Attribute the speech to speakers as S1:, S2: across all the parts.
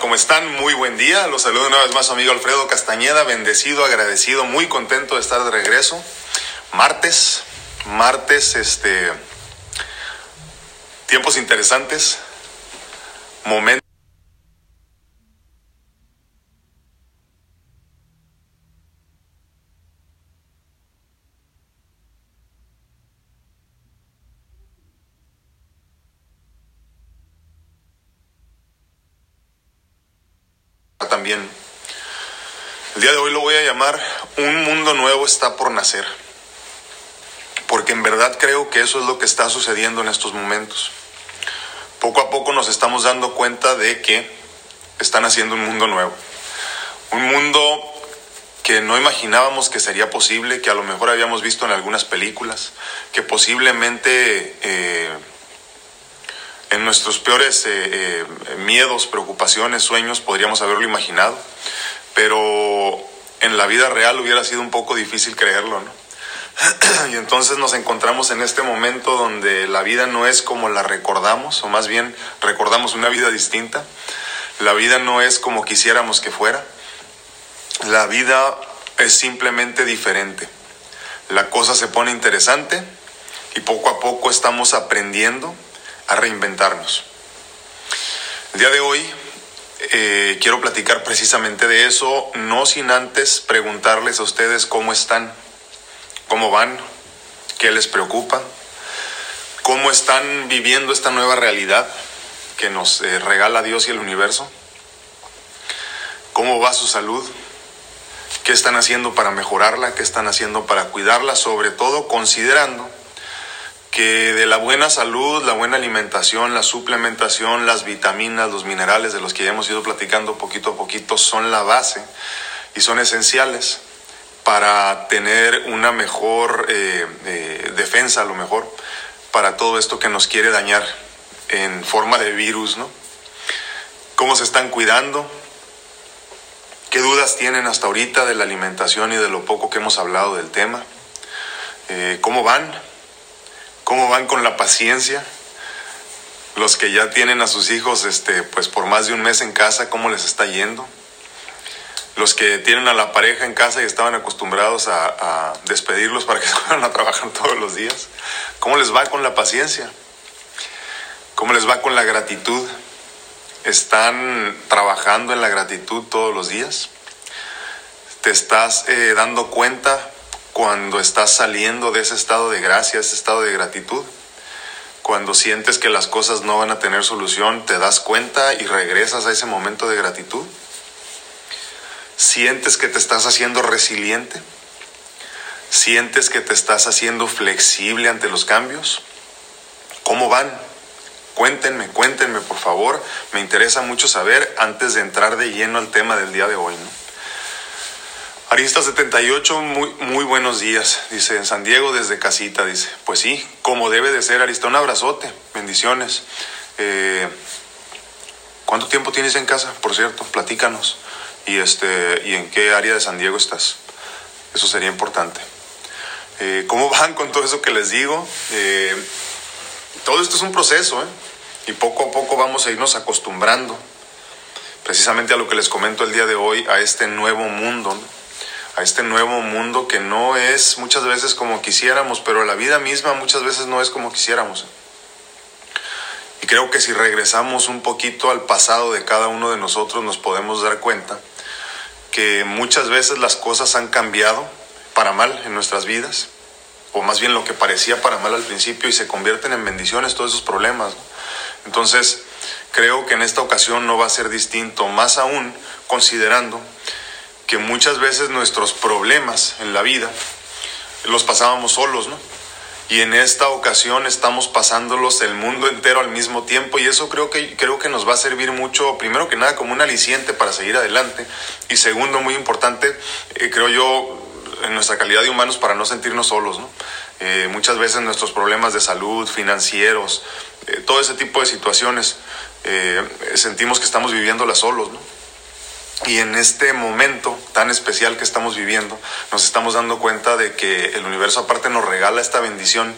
S1: ¿Cómo están? Muy buen día. Los saludo una vez más su amigo Alfredo Castañeda, bendecido, agradecido, muy contento de estar de regreso. Martes, martes, este, tiempos interesantes, momentos. también. El día de hoy lo voy a llamar Un nuevo está por nacer. Porque en verdad creo que eso es lo que está sucediendo en estos momentos. Poco a poco nos estamos dando cuenta de que están haciendo un mundo nuevo. Un mundo que no imaginábamos que sería posible, que a lo mejor habíamos visto en algunas películas, que posiblemente eh, en nuestros peores eh, eh, miedos, preocupaciones, sueños podríamos haberlo imaginado, pero en la vida real hubiera sido un poco difícil creerlo, ¿no? y entonces nos encontramos en este momento donde la vida no es como la recordamos, o más bien recordamos una vida distinta. La vida no es como quisiéramos que fuera. La vida es simplemente diferente. La cosa se pone interesante y poco a poco estamos aprendiendo a reinventarnos. El día de hoy eh, quiero platicar precisamente de eso, no sin antes preguntarles a ustedes cómo están, cómo van, qué les preocupa, cómo están viviendo esta nueva realidad que nos eh, regala Dios y el universo, cómo va su salud, qué están haciendo para mejorarla, qué están haciendo para cuidarla, sobre todo considerando que de la buena salud, la buena alimentación, la suplementación, las vitaminas, los minerales de los que ya hemos ido platicando poquito a poquito son la base y son esenciales para tener una mejor eh, eh, defensa, a lo mejor, para todo esto que nos quiere dañar en forma de virus, ¿no? ¿Cómo se están cuidando? ¿Qué dudas tienen hasta ahorita de la alimentación y de lo poco que hemos hablado del tema? Eh, ¿Cómo van? Cómo van con la paciencia. Los que ya tienen a sus hijos este, pues por más de un mes en casa, cómo les está yendo. Los que tienen a la pareja en casa y estaban acostumbrados a, despedirlos para que se vayan a trabajar todos los días. ¿Cómo les va con la paciencia? ¿Cómo les va con la gratitud? ¿Están trabajando en la gratitud todos los días? ¿Te estás eh, dando cuenta cuando estás saliendo de ese estado de gracia, ese estado de gratitud. Cuando sientes que las cosas no van a tener solución, te das cuenta y regresas a ese momento de gratitud. Sientes que te estás haciendo resiliente. Sientes que te estás haciendo flexible ante los cambios. ¿Cómo van? Cuéntenme, cuéntenme por favor. Me interesa mucho saber antes de entrar de lleno al tema del día de hoy. ¿no? Arista 78, muy, muy buenos días, dice en San Diego desde casita, dice, pues sí, como debe de ser, Arista, un abrazote, bendiciones. Eh, ¿Cuánto tiempo tienes en casa, por cierto? Platícanos. Y, este, ¿Y en qué área de San Diego estás? Eso sería importante. Eh, ¿Cómo van con todo eso que les digo? Eh, todo esto es un proceso, Y poco a poco vamos a irnos acostumbrando precisamente a lo que les comento el día de hoy, a este nuevo mundo. ¿no? A este nuevo mundo que no es muchas veces como quisiéramos, pero la vida misma muchas veces no es como quisiéramos. Y creo que si regresamos un poquito al pasado de cada uno de nosotros nos podemos dar cuenta que muchas veces las cosas han cambiado para mal en nuestras vidas, o más bien lo que parecía para mal al principio y se convierten en bendiciones todos esos problemas. Entonces, creo que en esta ocasión no va a ser distinto, más aún considerando que muchas veces nuestros problemas en la vida los pasábamos solos, ¿no? Y en esta ocasión estamos pasándolos el mundo entero al mismo tiempo y eso creo que, creo que nos va a servir mucho, primero que nada, como un aliciente para seguir adelante y segundo, muy importante, eh, creo yo, en nuestra calidad de humanos para no sentirnos solos, ¿no? Eh, muchas veces nuestros problemas de salud, financieros, eh, todo ese tipo de situaciones, sentimos que estamos viviéndolas solos, ¿no? Y en este momento tan especial que estamos viviendo, nos estamos dando cuenta de que el universo aparte nos regala esta bendición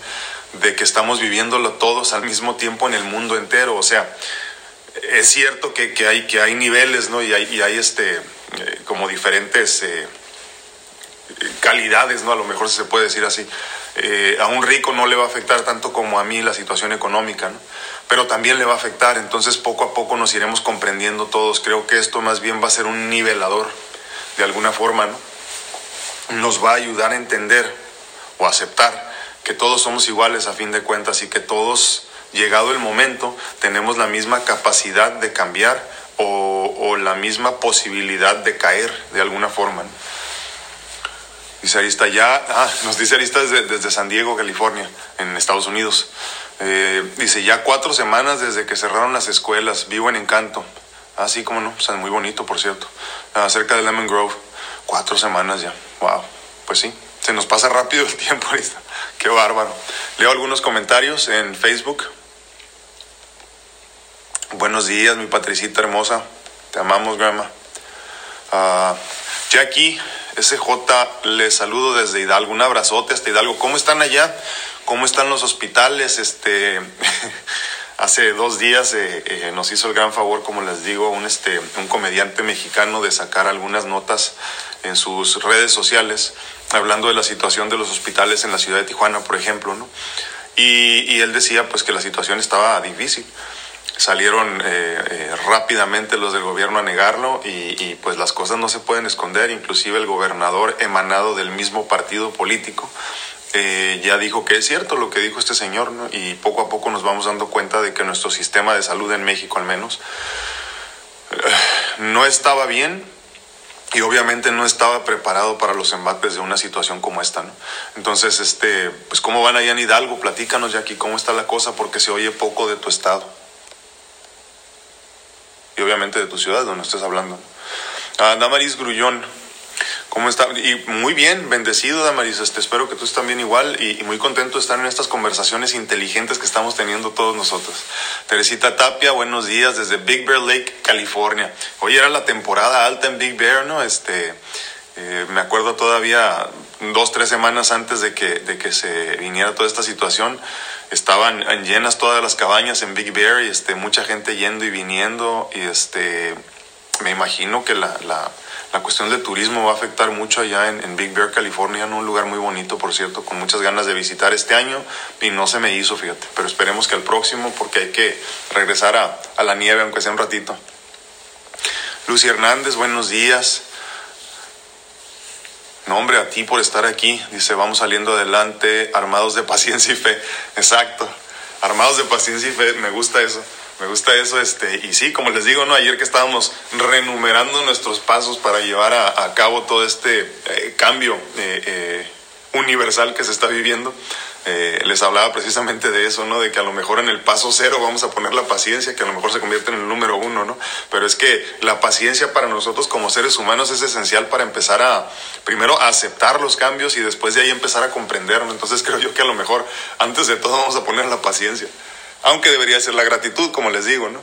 S1: de que estamos viviéndolo todos al mismo tiempo en el mundo entero. O sea, es cierto que, hay, que hay niveles, ¿no? Y hay, y hay este, eh, como diferentes eh, calidades, ¿no? A lo mejor se puede decir así. Eh, a un rico no le va a afectar tanto como a mí la situación económica, ¿no? Pero también le va a afectar, entonces poco a poco nos iremos comprendiendo todos. Creo que esto más bien va a ser un nivelador, de alguna forma, ¿no? Nos va a ayudar a entender o aceptar que todos somos iguales a fin de cuentas y que todos, llegado el momento, tenemos la misma capacidad de cambiar o, la misma posibilidad de caer de alguna forma. Dice Arista, ya, ah, nos dice Arista desde, San Diego, California, en Estados Unidos. Eh, dice, ya cuatro semanas desde que cerraron las escuelas, vivo en Encanto. Ah, sí, cómo no, o muy bonito, por cierto. Ah, cerca de Lemon Grove. Cuatro semanas ya. Wow, pues sí, se nos pasa rápido el tiempo, Arista. Qué bárbaro. Leo algunos comentarios en Facebook. Buenos días, mi patricita hermosa. Te amamos, grandma. Uh, Jackie SJ, les saludo desde Hidalgo. Un abrazote hasta Hidalgo. ¿Cómo están allá? ¿Cómo están los hospitales? Este, hace dos días eh, eh, nos hizo el gran favor, como les digo, un, este, un comediante mexicano de sacar algunas notas en sus redes sociales hablando de la situación de los hospitales en la ciudad de Tijuana, por ejemplo, ¿no? Y, y él decía pues que la situación estaba difícil salieron eh, eh, rápidamente los del gobierno a negarlo y, pues las cosas no se pueden esconder, inclusive el gobernador emanado del mismo partido político eh, ya dijo que es cierto lo que dijo este señor y poco a poco nos vamos dando cuenta de que nuestro sistema de salud en México al menos no estaba bien y obviamente no estaba preparado para los embates de una situación como esta, ¿no? Entonces, este, pues cómo van allá en Hidalgo, platícanos ya aquí cómo está la cosa porque se oye poco de tu estado y obviamente de tu ciudad donde estés hablando. Ah, Damaris Grullón, ¿cómo está? Y muy bien, bendecido Damaris, este, espero que tú estés también igual y, muy contento de estar en estas conversaciones inteligentes que estamos teniendo todos nosotros. Teresita Tapia, buenos días desde Big Bear Lake, California. Hoy era la temporada alta en Big Bear, ¿no? Este, eh, me acuerdo todavía dos, tres semanas antes de que, de que se viniera toda esta situación, estaban llenas todas las cabañas en Big Bear y este, mucha gente yendo y viniendo y este, me imagino que la, la, cuestión del turismo va a afectar mucho allá en, Big Bear, California, en un lugar muy bonito, por cierto, con muchas ganas de visitar este año y no se me hizo, fíjate, pero esperemos que al próximo porque hay que regresar a, a la nieve aunque sea un ratito. Lucy Hernández, buenos días. No, a ti por estar aquí. Dice, vamos saliendo adelante, armados de paciencia y fe. Exacto, armados de paciencia y fe, me gusta eso. Me gusta eso, este, y sí, como les digo, ¿no? Ayer que estábamos renumerando nuestros pasos para llevar a, cabo todo este eh, cambio eh, eh, universal que se está viviendo, les hablaba precisamente de eso, ¿no? De que a lo mejor en el paso cero vamos a poner la paciencia, que a lo mejor se convierte en el número uno, ¿no? Pero es que la paciencia para nosotros como seres humanos es esencial para empezar a, primero, aceptar los cambios y después de ahí empezar a comprenderlo. Entonces creo yo que a lo mejor antes de todo vamos a poner la paciencia, aunque debería ser la gratitud, como les digo, ¿no?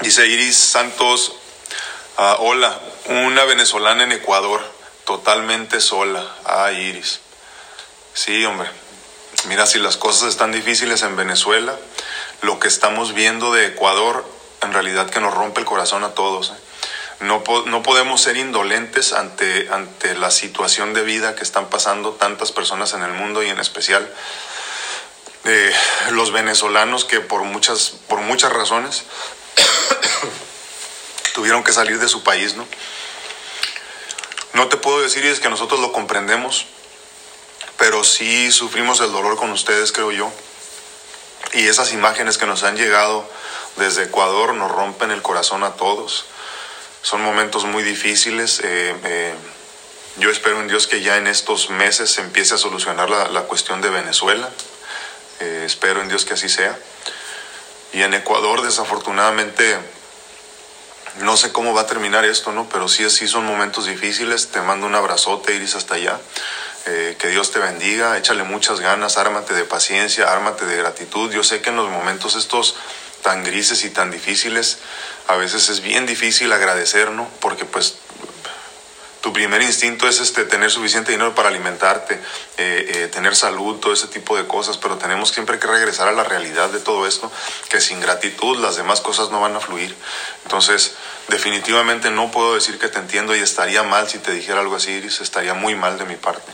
S1: Dice Iris Santos, ah, hola, una venezolana en Ecuador totalmente sola. Ah, Iris. Sí, hombre. Mira, si las cosas están difíciles en Venezuela, lo que estamos viendo de Ecuador en realidad que nos rompe el corazón a todos. ¿eh? No, no, podemos ser indolentes ante, ante la situación de vida que están pasando tantas personas en el mundo y en especial eh, los venezolanos que por muchas, por muchas razones tuvieron que salir de su país, ¿no? No te puedo decir es que nosotros lo comprendemos, pero sí sufrimos el dolor con ustedes, creo yo. Y esas imágenes que nos han llegado desde Ecuador nos rompen el corazón a todos. Son momentos muy difíciles. Eh, eh, yo espero en Dios que ya en estos meses se empiece a solucionar la, cuestión de Venezuela. Eh, espero en Dios que así sea. Y en Ecuador, desafortunadamente, no sé cómo va a terminar esto, ¿no? Pero sí, sí son momentos difíciles. Te mando un abrazote, Iris, hasta allá. Eh, que Dios te bendiga, échale muchas ganas, ármate de paciencia, ármate de gratitud. Yo sé que en los momentos estos tan grises y tan difíciles, a veces es bien difícil agradecer, ¿no? Porque pues tu primer instinto es este, tener suficiente dinero para alimentarte, eh, eh, tener salud, todo ese tipo de cosas, pero tenemos siempre que regresar a la realidad de todo esto, que sin gratitud las demás cosas no van a fluir. Entonces, definitivamente no puedo decir que te entiendo y estaría mal si te dijera algo así, Iris, estaría muy mal de mi parte.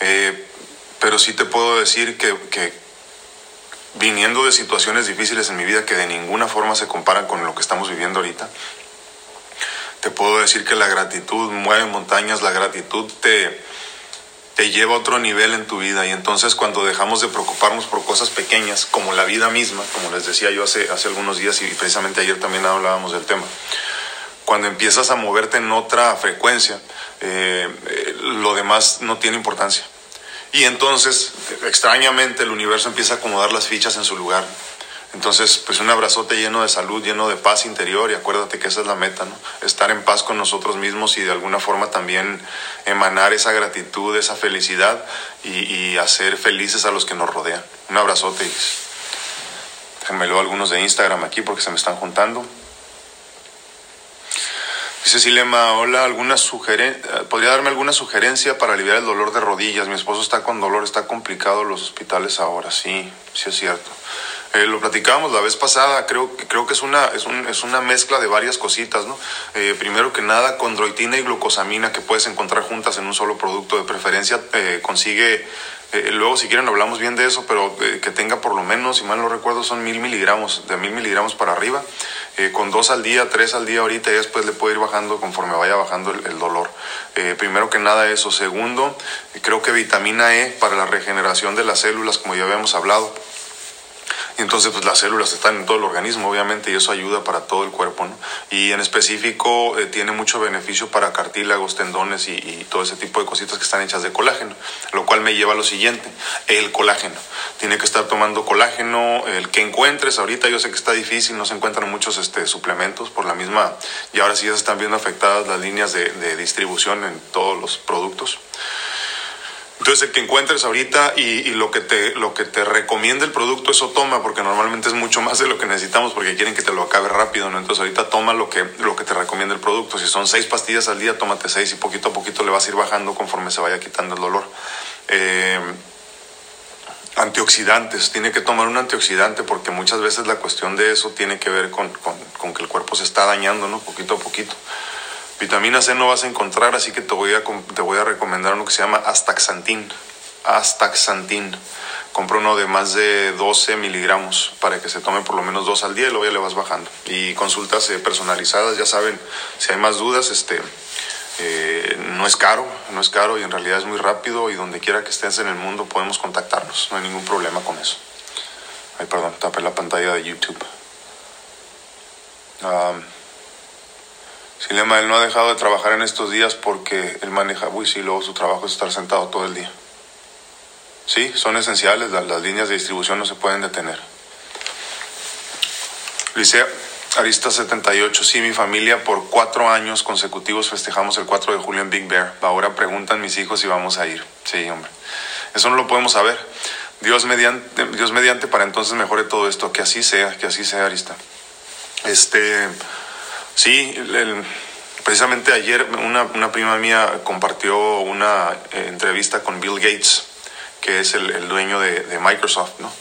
S1: Eh, pero sí te puedo decir que, que viniendo de situaciones difíciles en mi vida que de ninguna forma se comparan con lo que estamos viviendo ahorita, te puedo decir que la gratitud mueve montañas, la gratitud te, te lleva a otro nivel en tu vida y entonces cuando dejamos de preocuparnos por cosas pequeñas como la vida misma, como les decía yo hace, hace algunos días y precisamente ayer también hablábamos del tema, cuando empiezas a moverte en otra frecuencia, eh, eh, lo demás no tiene importancia. Y entonces, extrañamente, el universo empieza a acomodar las fichas en su lugar. Entonces, pues un abrazote lleno de salud, lleno de paz interior y acuérdate que esa es la meta, ¿no? Estar en paz con nosotros mismos y de alguna forma también emanar esa gratitud, esa felicidad y, hacer felices a los que nos rodean. Un abrazote. Déjenme leo algunos de Instagram aquí porque se me están juntando. Dice Silema, hola, ¿alguna sugerencia? ¿podría darme alguna sugerencia para aliviar el dolor de rodillas? Mi esposo está con dolor, está complicado los hospitales ahora, sí, sí es cierto. Eh, lo platicábamos la vez pasada, creo, creo que es una, es, un, es una mezcla de varias cositas, ¿no? Eh, primero que nada, condroitina y glucosamina que puedes encontrar juntas en un solo producto, de preferencia eh, consigue, luego si quieren hablamos bien de eso, pero que tenga por lo menos, si mal no recuerdo, son mil miligramos, de mil miligramos para arriba, con dos al día, tres al día ahorita y después le puede ir bajando conforme vaya bajando el, dolor. primero que nada eso. Segundo, creo que vitamina E para la regeneración de las células, como ya habíamos hablado entonces, pues las células están en todo el organismo, obviamente, y eso ayuda para todo el cuerpo, ¿no? Y en específico eh, tiene mucho beneficio para cartílagos, tendones y, todo ese tipo de cositas que están hechas de colágeno, lo cual me lleva a lo siguiente, el colágeno. Tiene que estar tomando colágeno, el que encuentres, ahorita yo sé que está difícil, no se encuentran muchos este, suplementos por la misma, y ahora sí ya se están viendo afectadas las líneas de distribución en todos los productos. Entonces el que encuentres ahorita y, lo, que te, lo que te recomienda el producto, eso toma, porque normalmente es mucho más de lo que necesitamos porque quieren que te lo acabe rápido, ¿no? Entonces ahorita toma lo que, lo que te recomienda el producto. Si son seis pastillas al día, tómate seis y poquito a poquito le vas a ir bajando conforme se vaya quitando el dolor. Eh, antioxidantes, tiene que tomar un antioxidante porque muchas veces la cuestión de eso tiene que ver con, con, con que el cuerpo se está dañando, ¿no? Poquito a poquito. Vitamina C no vas a encontrar, así que te voy a, te voy a recomendar uno que se llama Astaxantin. Astaxantin. Compra uno de más de 12 miligramos para que se tome por lo menos dos al día y luego ya le vas bajando. Y consultas eh, personalizadas, ya saben, si hay más dudas, este, eh, no es caro, no es caro y en realidad es muy rápido y donde quiera que estés en el mundo podemos contactarnos, no hay ningún problema con eso. Ay, perdón, tapé la pantalla de YouTube. Um, Silema, él no ha dejado de trabajar en estos días porque él maneja, uy, sí, luego su trabajo es estar sentado todo el día. Sí, son esenciales, las, líneas de distribución no se pueden detener. Licea Arista 78, sí, mi familia por cuatro años consecutivos festejamos el 4 de julio en Big Bear. Ahora preguntan mis hijos si vamos a ir. Sí, hombre. Eso no lo podemos saber. Dios mediante, Dios mediante para entonces mejore todo esto. Que así sea, que así sea, Arista. Este. Sí, precisamente ayer una, prima mía compartió una eh, entrevista con Bill Gates, que es el, dueño de, Microsoft, ¿no?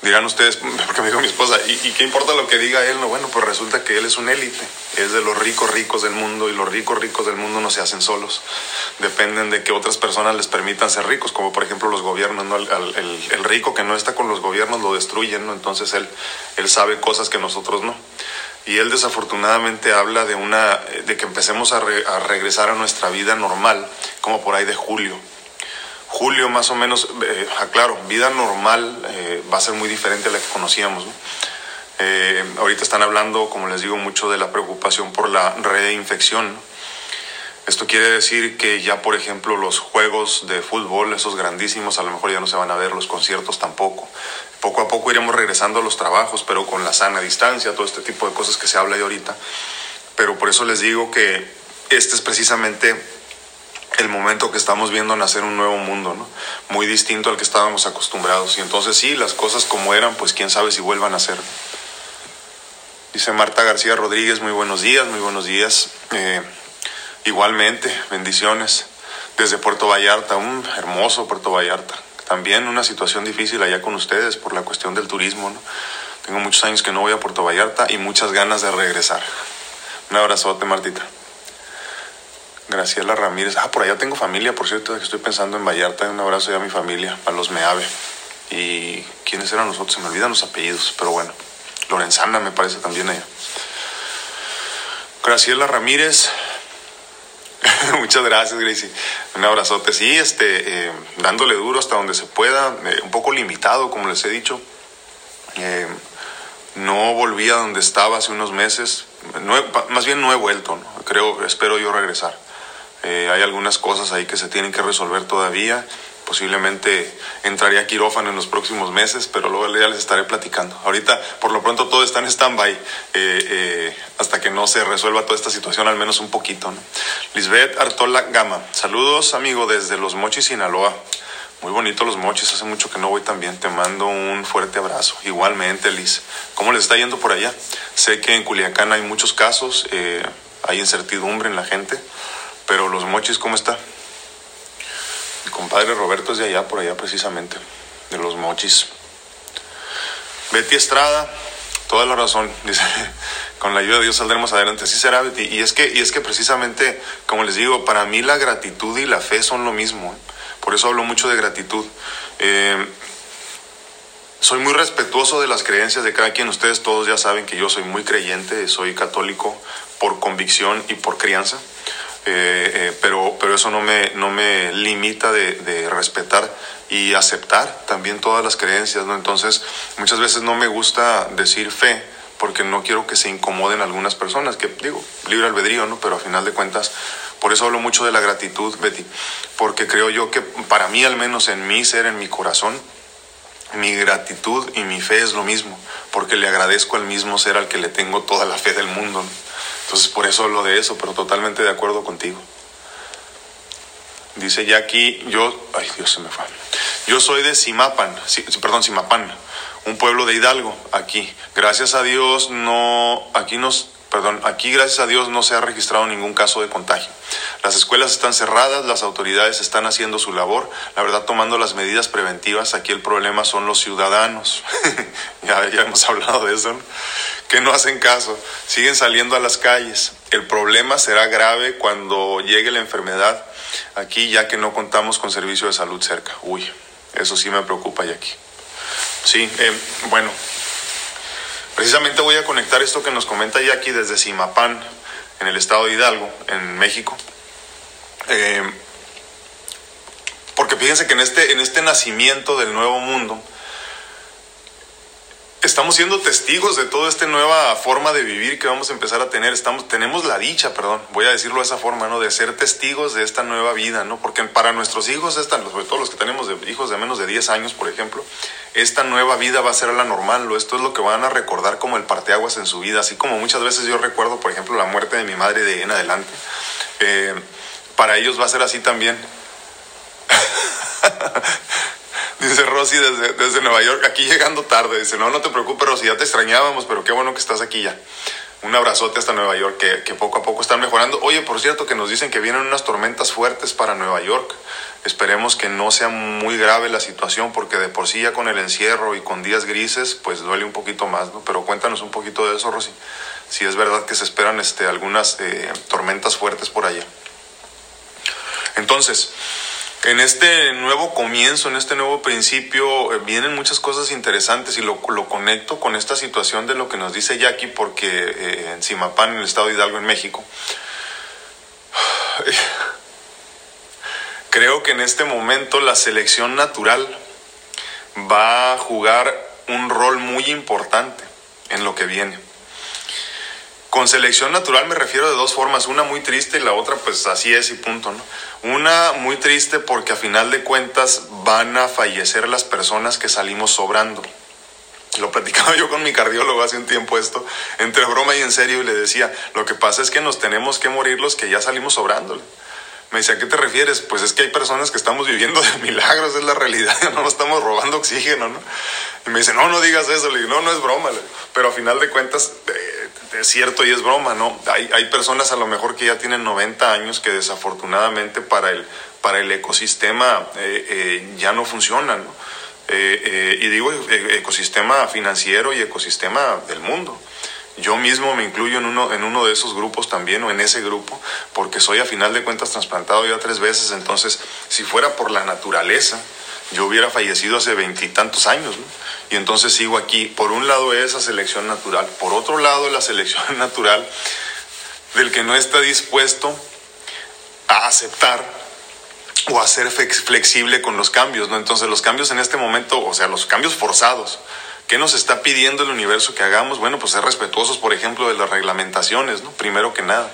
S1: Dirán ustedes, porque me dijo mi esposa, ¿y, qué importa lo que diga él? No, bueno, pues resulta que él es un élite, es de los ricos ricos del mundo y los ricos ricos del mundo no se hacen solos, dependen de que otras personas les permitan ser ricos, como por ejemplo los gobiernos, ¿no? El, el rico que no está con los gobiernos lo destruyen, ¿no? Entonces él, él sabe cosas que nosotros no y él desafortunadamente habla de una de que empecemos a, regresar a nuestra vida normal como por ahí de julio. Julio más o menos eh, aclaro vida normal eh, va a ser muy diferente a la que conocíamos eh, ahorita están hablando como les digo mucho de la preocupación por la reinfección esto quiere decir que ya, por ejemplo, los juegos de fútbol, esos grandísimos, a lo mejor ya no se van a ver, los conciertos tampoco. Poco a poco iremos regresando a los trabajos, pero con la sana distancia, todo este tipo de cosas que se habla ahí ahorita. Pero por eso les digo que este es precisamente el momento que estamos viendo nacer un nuevo mundo, ¿no? Muy distinto al que estábamos acostumbrados. Y entonces sí, las cosas como eran, pues quién sabe si vuelvan a ser. Dice Marta García Rodríguez, muy buenos días, muy buenos días. Eh, Igualmente, bendiciones. Desde Puerto Vallarta, un hermoso Puerto Vallarta. También una situación difícil allá con ustedes por la cuestión del turismo. ¿no? Tengo muchos años que no voy a Puerto Vallarta y muchas ganas de regresar. Un abrazote, Martita. Graciela Ramírez. Ah, por allá tengo familia, por cierto, que estoy pensando en Vallarta. Un abrazo ya a mi familia, a los Meave. ¿Y quiénes eran nosotros? Se me olvidan los apellidos, pero bueno. Lorenzana me parece también allá. Graciela Ramírez. Muchas gracias, Gracie. Un abrazote. Sí, este, eh, dándole duro hasta donde se pueda, eh, un poco limitado, como les he dicho. Eh, no volví a donde estaba hace unos meses. más bien no he vuelto, creo, espero yo regresar. hay algunas cosas ahí que se tienen que resolver todavía posiblemente entraría a quirófano en los próximos meses, pero luego ya les estaré platicando. Ahorita, por lo pronto, todo está en stand-by eh, eh, hasta que no se resuelva toda esta situación, al menos un poquito. ¿no? Lisbeth Artola Gama, saludos, amigo, desde Los Mochis, Sinaloa. Muy bonito los mochis, hace mucho que no voy también. Te mando un fuerte abrazo. Igualmente, Liz. ¿Cómo les está yendo por allá? Sé que en Culiacán hay muchos casos, eh, hay incertidumbre en la gente, pero los mochis, ¿cómo está? Mi compadre Roberto es de allá, por allá precisamente, de los mochis. Betty Estrada, toda la razón, dice, con la ayuda de Dios saldremos adelante. Así será, Betty. Y es que, y es que precisamente, como les digo, para mí la gratitud y la fe son lo mismo. ¿eh? Por eso hablo mucho de gratitud. Eh, soy muy respetuoso de las creencias de cada quien. Ustedes todos ya saben que yo soy muy creyente, soy católico por convicción y por crianza. Eh, eh, pero, pero eso no me, no me limita de, respetar y aceptar también todas las creencias, ¿no? Entonces, muchas veces no me gusta decir fe porque no quiero que se incomoden algunas personas, que digo, libre albedrío, ¿no? Pero a final de cuentas, por eso hablo mucho de la gratitud, Betty, porque creo yo que para mí, al menos en mi ser, en mi corazón, mi gratitud y mi fe es lo mismo, porque le agradezco al mismo ser al que le tengo toda la fe del mundo. Entonces por eso hablo de eso, pero totalmente de acuerdo contigo. Dice Jackie, yo, ay Dios se me fue. Yo soy de Simapan, perdón, Simapán, un pueblo de Hidalgo, aquí. Gracias a Dios no, aquí nos, perdón, aquí gracias a Dios no se ha registrado ningún caso de contagio. Las escuelas están cerradas, las autoridades están haciendo su labor, la verdad tomando las medidas preventivas, aquí el problema son los ciudadanos. ya, hemos hablado de eso, ¿no? que no hacen caso, siguen saliendo a las calles. El problema será grave cuando llegue la enfermedad aquí, ya que no contamos con servicio de salud cerca. Uy, eso sí me preocupa, aquí. Sí, eh, bueno, precisamente voy a conectar esto que nos comenta aquí desde Simapán, en el estado de Hidalgo, en México. Eh, porque fíjense que en este, en este nacimiento del nuevo mundo, estamos siendo testigos de toda esta nueva forma de vivir que vamos a empezar a tener. Estamos, tenemos la dicha, perdón, voy a decirlo de esa forma, ¿no? De ser testigos de esta nueva vida, ¿no? Porque para nuestros hijos, esta, sobre todo los que tenemos de, hijos de menos de 10 años, por ejemplo, esta nueva vida va a ser la normal, Esto es lo que van a recordar como el parteaguas en su vida, así como muchas veces yo recuerdo, por ejemplo, la muerte de mi madre de en adelante. Eh, para ellos va a ser así también. Rosy desde, desde Nueva York, aquí llegando tarde. Dice, no, no te preocupes, Rosy, ya te extrañábamos, pero qué bueno que estás aquí ya. Un abrazote hasta Nueva York, que, que, poco a poco están mejorando. Oye, por cierto, que nos dicen que vienen unas tormentas fuertes para Nueva York. Esperemos que no sea muy grave la situación, porque de por sí ya con el encierro y con días grises, pues duele un poquito más, ¿no? Pero cuéntanos un poquito de eso, Rosy. Si es verdad que se esperan este, algunas eh, tormentas fuertes por allá. Entonces, en este nuevo comienzo, en este nuevo principio, eh, vienen muchas cosas interesantes y lo, conecto con esta situación de lo que nos dice Jackie, porque eh, en Simapán, en el estado de Hidalgo, en México, creo que en este momento la selección natural va a jugar un rol muy importante en lo que viene. Con selección natural me refiero de dos formas, una muy triste y la otra pues así es y punto, ¿no? Una muy triste porque a final de cuentas van a fallecer las personas que salimos sobrando. Lo platicaba yo con mi cardiólogo hace un tiempo esto, entre broma y en serio, y le decía, lo que pasa es que nos tenemos que morir los que ya salimos sobrando. Me decía, ¿a qué te refieres? Pues es que hay personas que estamos viviendo de milagros, es la realidad, no nos estamos robando oxígeno, ¿no? Y me dice, no, no digas eso, le digo, no, no es broma, pero a final de cuentas... Eh, es cierto y es broma, ¿no? Hay, hay personas a lo mejor que ya tienen 90 años que desafortunadamente para el, para el ecosistema eh, eh, ya no funcionan, ¿no? Y digo ecosistema financiero y ecosistema del mundo. Yo mismo me incluyo en uno, en uno de esos grupos también, o en ese grupo, porque soy a final de cuentas trasplantado ya tres veces, entonces si fuera por la naturaleza, yo hubiera fallecido hace veintitantos años, ¿no? Y entonces sigo aquí. Por un lado esa selección natural, por otro lado la selección natural del que no está dispuesto a aceptar o a ser flexible con los cambios, ¿no? Entonces los cambios en este momento, o sea, los cambios forzados, ¿qué nos está pidiendo el universo que hagamos? Bueno, pues ser respetuosos, por ejemplo, de las reglamentaciones, ¿no? Primero que nada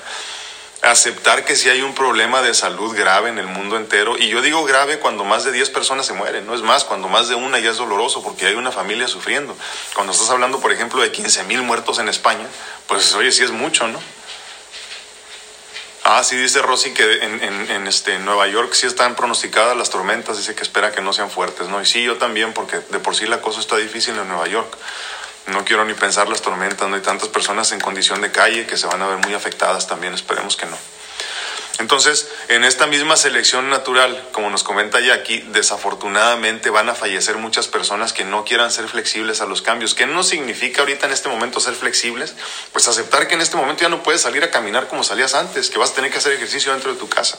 S1: aceptar que si hay un problema de salud grave en el mundo entero, y yo digo grave cuando más de 10 personas se mueren, no es más, cuando más de una ya es doloroso porque hay una familia sufriendo. Cuando estás hablando, por ejemplo, de 15 mil muertos en España, pues oye, sí es mucho, ¿no? Ah, sí dice Rosy que en, en, este, Nueva York sí están pronosticadas las tormentas, dice que espera que no sean fuertes, ¿no? Y sí, yo también, porque de por sí la cosa está difícil en Nueva York. No quiero ni pensar las tormentas, no hay tantas personas en condición de calle que se van a ver muy afectadas también, esperemos que no. Entonces, en esta misma selección natural, como nos comenta aquí, desafortunadamente van a fallecer muchas personas que no quieran ser flexibles a los cambios. ¿Qué no significa ahorita en este momento ser flexibles? Pues aceptar que en este momento ya no puedes salir a caminar como salías antes, que vas a tener que hacer ejercicio dentro de tu casa,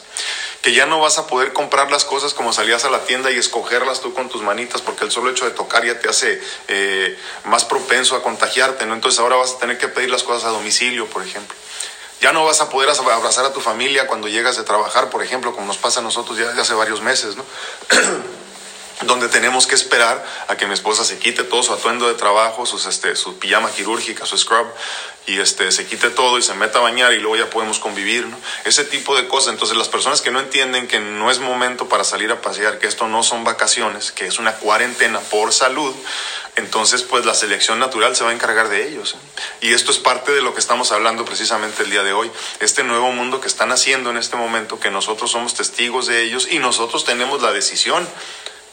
S1: que ya no vas a poder comprar las cosas como salías a la tienda y escogerlas tú con tus manitas, porque el solo hecho de tocar ya te hace eh, más propenso a contagiarte, ¿no? Entonces ahora vas a tener que pedir las cosas a domicilio, por ejemplo. Ya no vas a poder abrazar a tu familia cuando llegas de trabajar, por ejemplo, como nos pasa a nosotros ya, hace varios meses, ¿no? donde tenemos que esperar a que mi esposa se quite todo su atuendo de trabajo, sus, este, su pijama quirúrgica, su scrub, y este, se quite todo y se meta a bañar y luego ya podemos convivir, ¿no? Ese tipo de cosas. Entonces las personas que no entienden que no es momento para salir a pasear, que esto no son vacaciones, que es una cuarentena por salud, entonces pues la selección natural se va a encargar de ellos. ¿eh? Y esto es parte de lo que estamos hablando precisamente el día de hoy. Este nuevo mundo que están haciendo en este momento, que nosotros somos testigos de ellos y nosotros tenemos la decisión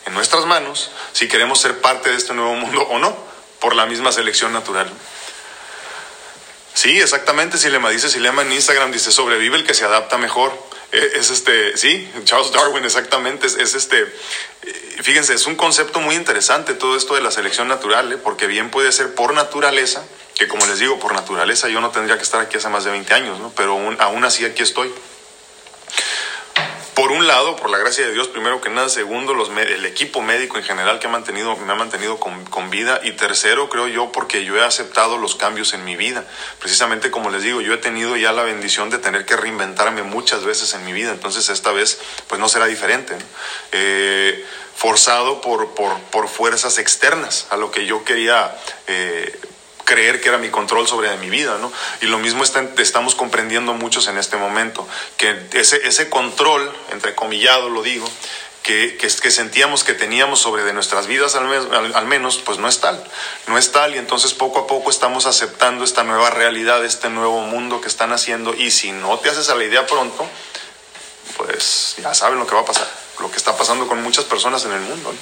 S1: en nuestras manos si queremos ser parte de este nuevo mundo o no, por la misma selección natural. Sí, exactamente, Silema dice Silema en Instagram, dice sobrevive el que se adapta mejor. E, es este, sí, Charles Darwin, exactamente, es, este, eh, fíjense, es un concepto muy interesante todo esto de la selección natural, ¿eh? porque bien puede ser por naturaleza, que como les digo, por naturaleza yo no tendría que estar aquí hace más de 20 años, ¿no? pero aún así aquí estoy. Por un lado, por la gracia de Dios, primero que nada. Segundo, los, el equipo médico en general que ha mantenido, me ha mantenido con, con, vida. Y tercero, creo yo, porque yo he aceptado los cambios en mi vida. Precisamente como les digo, yo he tenido ya la bendición de tener que reinventarme muchas veces en mi vida. Entonces esta vez, pues no será diferente. Eh, forzado por, por, por, fuerzas externas a lo que yo quería eh, creer que era mi control sobre mi vida, ¿no? Y lo mismo estamos comprendiendo muchos en este momento, que ese, ese control, entrecomillado lo digo, que, que, que, sentíamos que teníamos sobre de nuestras vidas al, al, menos, pues no es tal, no es tal y entonces poco a poco estamos aceptando esta nueva realidad, este nuevo mundo que están haciendo y si no te haces a la idea pronto, pues ya saben lo que va a pasar, lo que está pasando con muchas personas en el mundo.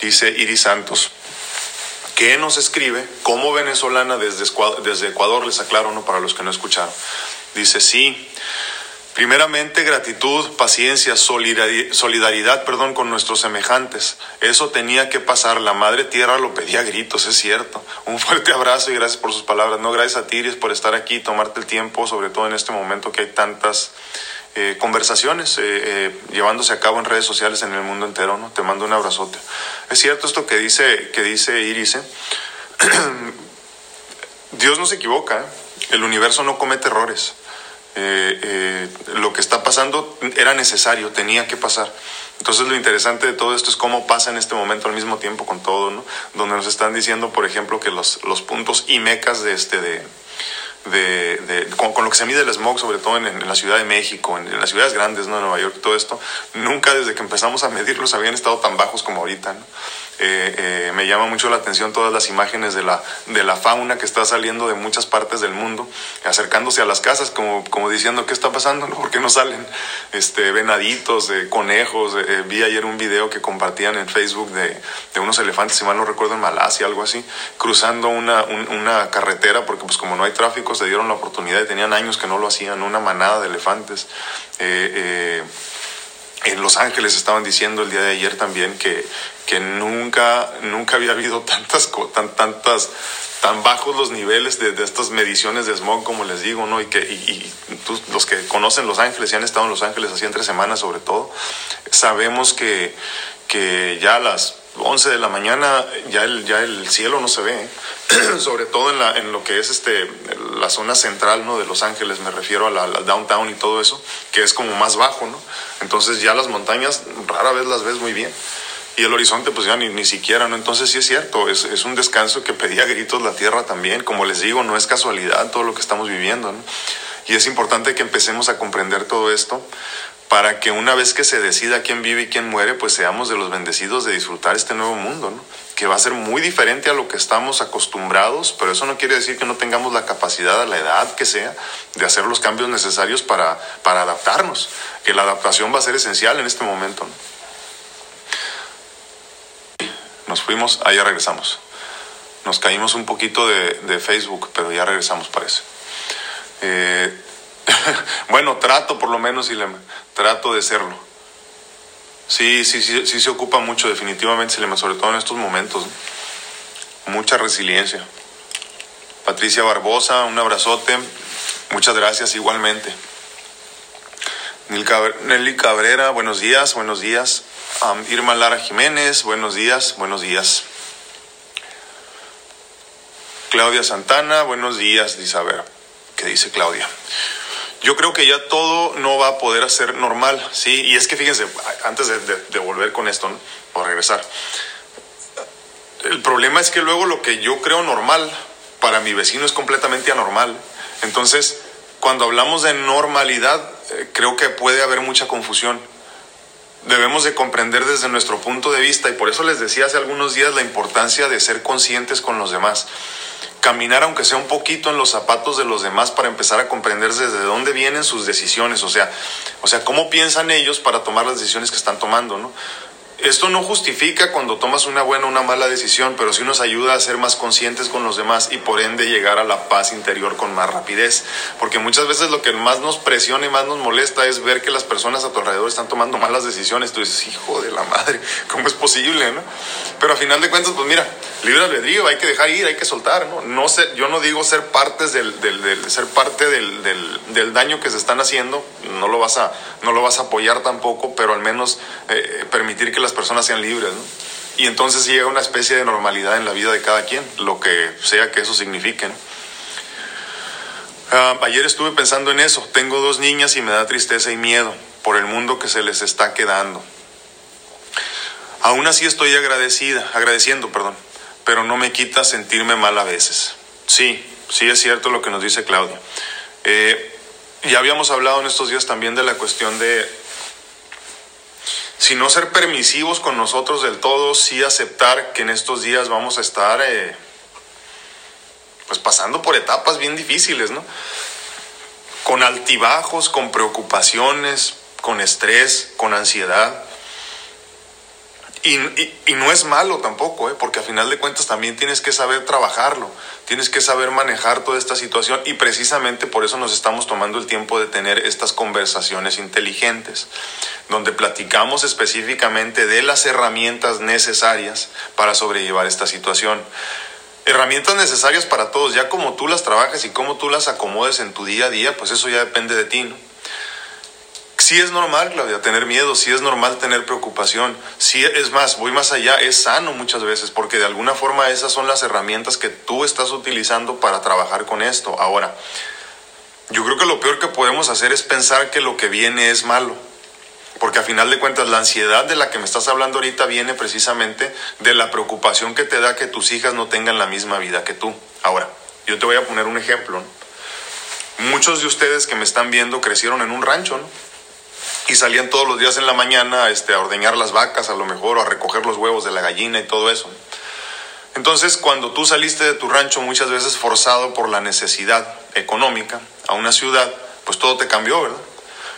S1: Dice Iris Santos, que nos escribe como venezolana desde desde Ecuador, les aclaro, ¿no? para los que no escucharon. Dice, sí, primeramente gratitud, paciencia, solidaridad, perdón, con nuestros semejantes. Eso tenía que pasar, la Madre Tierra lo pedía a gritos, es cierto. Un fuerte abrazo y gracias por sus palabras. No, gracias a ti, por estar aquí, tomarte el tiempo, sobre todo en este momento que hay tantas eh, conversaciones eh, eh, llevándose a cabo en redes sociales en el mundo entero, ¿no? Te mando un abrazote. Es cierto esto que dice, que dice Iris, Dios no se equivoca, el universo no comete errores. lo que está pasando era necesario, tenía que pasar. Entonces lo interesante de todo esto es cómo pasa en este momento al mismo tiempo con todo, ¿no? Donde nos están diciendo, por ejemplo, que los, los puntos y mecas de este de, de, con, lo que se mide el smog, sobre todo en, la Ciudad de México, en, las ciudades grandes, ¿no? Nueva York, todo esto, nunca desde que empezamos a medirlos habían estado tan bajos como ahorita, Eh, eh, me llama mucho la atención todas las imágenes de la, de la fauna que está saliendo de muchas partes del mundo, acercándose a las casas, como, como diciendo, ¿qué está pasando? ¿Por qué no salen este, venaditos, conejos? vi ayer un video que compartían en Facebook de, de, unos elefantes, si mal no recuerdo, en Malasia, algo así, cruzando una, una carretera, porque pues como no hay tráfico, se dieron la oportunidad y tenían años que no lo hacían, una manada de elefantes. Eh, en Los Ángeles estaban diciendo el día de ayer también que, que nunca, nunca había habido tantas, tan, tantas, tan bajos los niveles de, estas mediciones de smog, como les digo, ¿no? Y que y, los que conocen Los Ángeles y han estado en Los Ángeles así entre semanas sobre todo, sabemos que, que ya a las 11 de la mañana ya el, ya el cielo no se ve, ¿eh? sobre todo en, la, en lo que es este, la zona central ¿no? de Los Ángeles, me refiero a la, downtown y todo eso, que es como más bajo, ¿no? Entonces ya las montañas rara vez las ves muy bien. Y el horizonte pues ya ni, ni siquiera, ¿no? Entonces sí es cierto, es, es un descanso que pedía gritos la tierra también. Como les digo, no es casualidad todo lo que estamos viviendo, ¿no? Y es importante que empecemos a comprender todo esto para que una vez que se decida quién vive y quién muere, pues seamos de los bendecidos de disfrutar este nuevo mundo, ¿no? que va a ser muy diferente a lo que estamos acostumbrados, pero eso no quiere decir que no tengamos la capacidad a la edad que sea de hacer los cambios necesarios para, para adaptarnos, que la adaptación va a ser esencial en este momento. Nos fuimos, ya regresamos. Nos caímos un poquito de, Facebook, pero ya regresamos, parece. Eh, bueno, trato por lo menos, le, trato de serlo. Sí, sí, sí, sí se ocupa mucho definitivamente, sobre todo en estos momentos. Mucha resiliencia. Patricia Barbosa, un abrazote. Muchas gracias igualmente. Nelly Cabrera, buenos días, buenos días. Irma Lara Jiménez, buenos días, buenos días. Claudia Santana, buenos días, dice a ver, ¿qué dice Claudia? yo creo que ya todo no va a poder ser normal, ¿sí? Y es que fíjense, antes de, volver con esto, o regresar, el problema es que luego lo que yo creo normal para mi vecino es completamente anormal. Entonces, cuando hablamos de normalidad, eh, creo que puede haber mucha confusión. Debemos de comprender desde nuestro punto de vista y por eso les decía hace algunos días la importancia de ser conscientes con los demás caminar aunque sea un poquito en los zapatos de los demás para empezar a comprender desde dónde vienen sus decisiones, o sea, o sea, cómo piensan ellos para tomar las decisiones que están tomando, ¿no? Esto no justifica cuando tomas una buena o una mala decisión, pero sí nos ayuda a ser más conscientes con los demás y por ende llegar a la paz interior con más rapidez. Porque muchas veces lo que más nos presiona y más nos molesta es ver que las personas a tu alrededor están tomando malas decisiones. Tú dices, hijo de la madre, ¿cómo es posible? ¿no? Pero a final de cuentas, pues mira, libre albedrío, hay que dejar ir, hay que soltar. ¿no? No sé, yo no digo ser, partes del, del, ser parte del, del, daño que se están haciendo, no lo vas a, no lo vas a apoyar tampoco, pero al menos eh, permitir que las personas sean libres, ¿no? Y entonces llega una especie de normalidad en la vida de cada quien, lo que sea que eso signifique. Ah, ayer estuve pensando en eso. Tengo dos niñas y me da tristeza y miedo por el mundo que se les está quedando. Aún así estoy agradecida, agradeciendo, perdón, pero no me quita sentirme mal a veces. Sí, sí es cierto lo que nos dice Claudia. Eh, ya habíamos hablado en estos días también de la cuestión de si no ser permisivos con nosotros del todo, sí aceptar que en estos días vamos a estar eh, pues pasando por etapas bien difíciles, ¿no? Con altibajos, con preocupaciones, con estrés, con ansiedad. Y, no es malo tampoco, ¿eh? porque a final de cuentas también tienes que saber trabajarlo, tienes que saber manejar toda esta situación y precisamente por eso nos estamos tomando el tiempo de tener estas conversaciones inteligentes, donde platicamos específicamente de las herramientas necesarias para sobrellevar esta situación. Herramientas necesarias para todos, ya como tú las trabajes y cómo tú las acomodes en tu día a día, pues eso ya depende de ti, ¿no? Sí es normal, Claudia, tener miedo, sí es normal tener preocupación, sí es más, voy más allá, es sano muchas veces, porque de alguna forma esas son las herramientas que tú estás utilizando para trabajar con esto. Ahora, yo creo que lo peor que podemos hacer es pensar que lo que viene es malo, porque a final de cuentas la ansiedad de la que me estás hablando ahorita viene precisamente de la preocupación que te da que tus hijas no tengan la misma vida que tú. Ahora, yo te voy a poner un ejemplo. Muchos de ustedes que me están viendo crecieron en un rancho, ¿no? Y salían todos los días en la mañana este, a ordeñar las vacas a lo mejor o a recoger los huevos de la gallina y todo eso. Entonces, cuando tú saliste de tu rancho muchas veces forzado por la necesidad económica a una ciudad, pues todo te cambió, ¿verdad?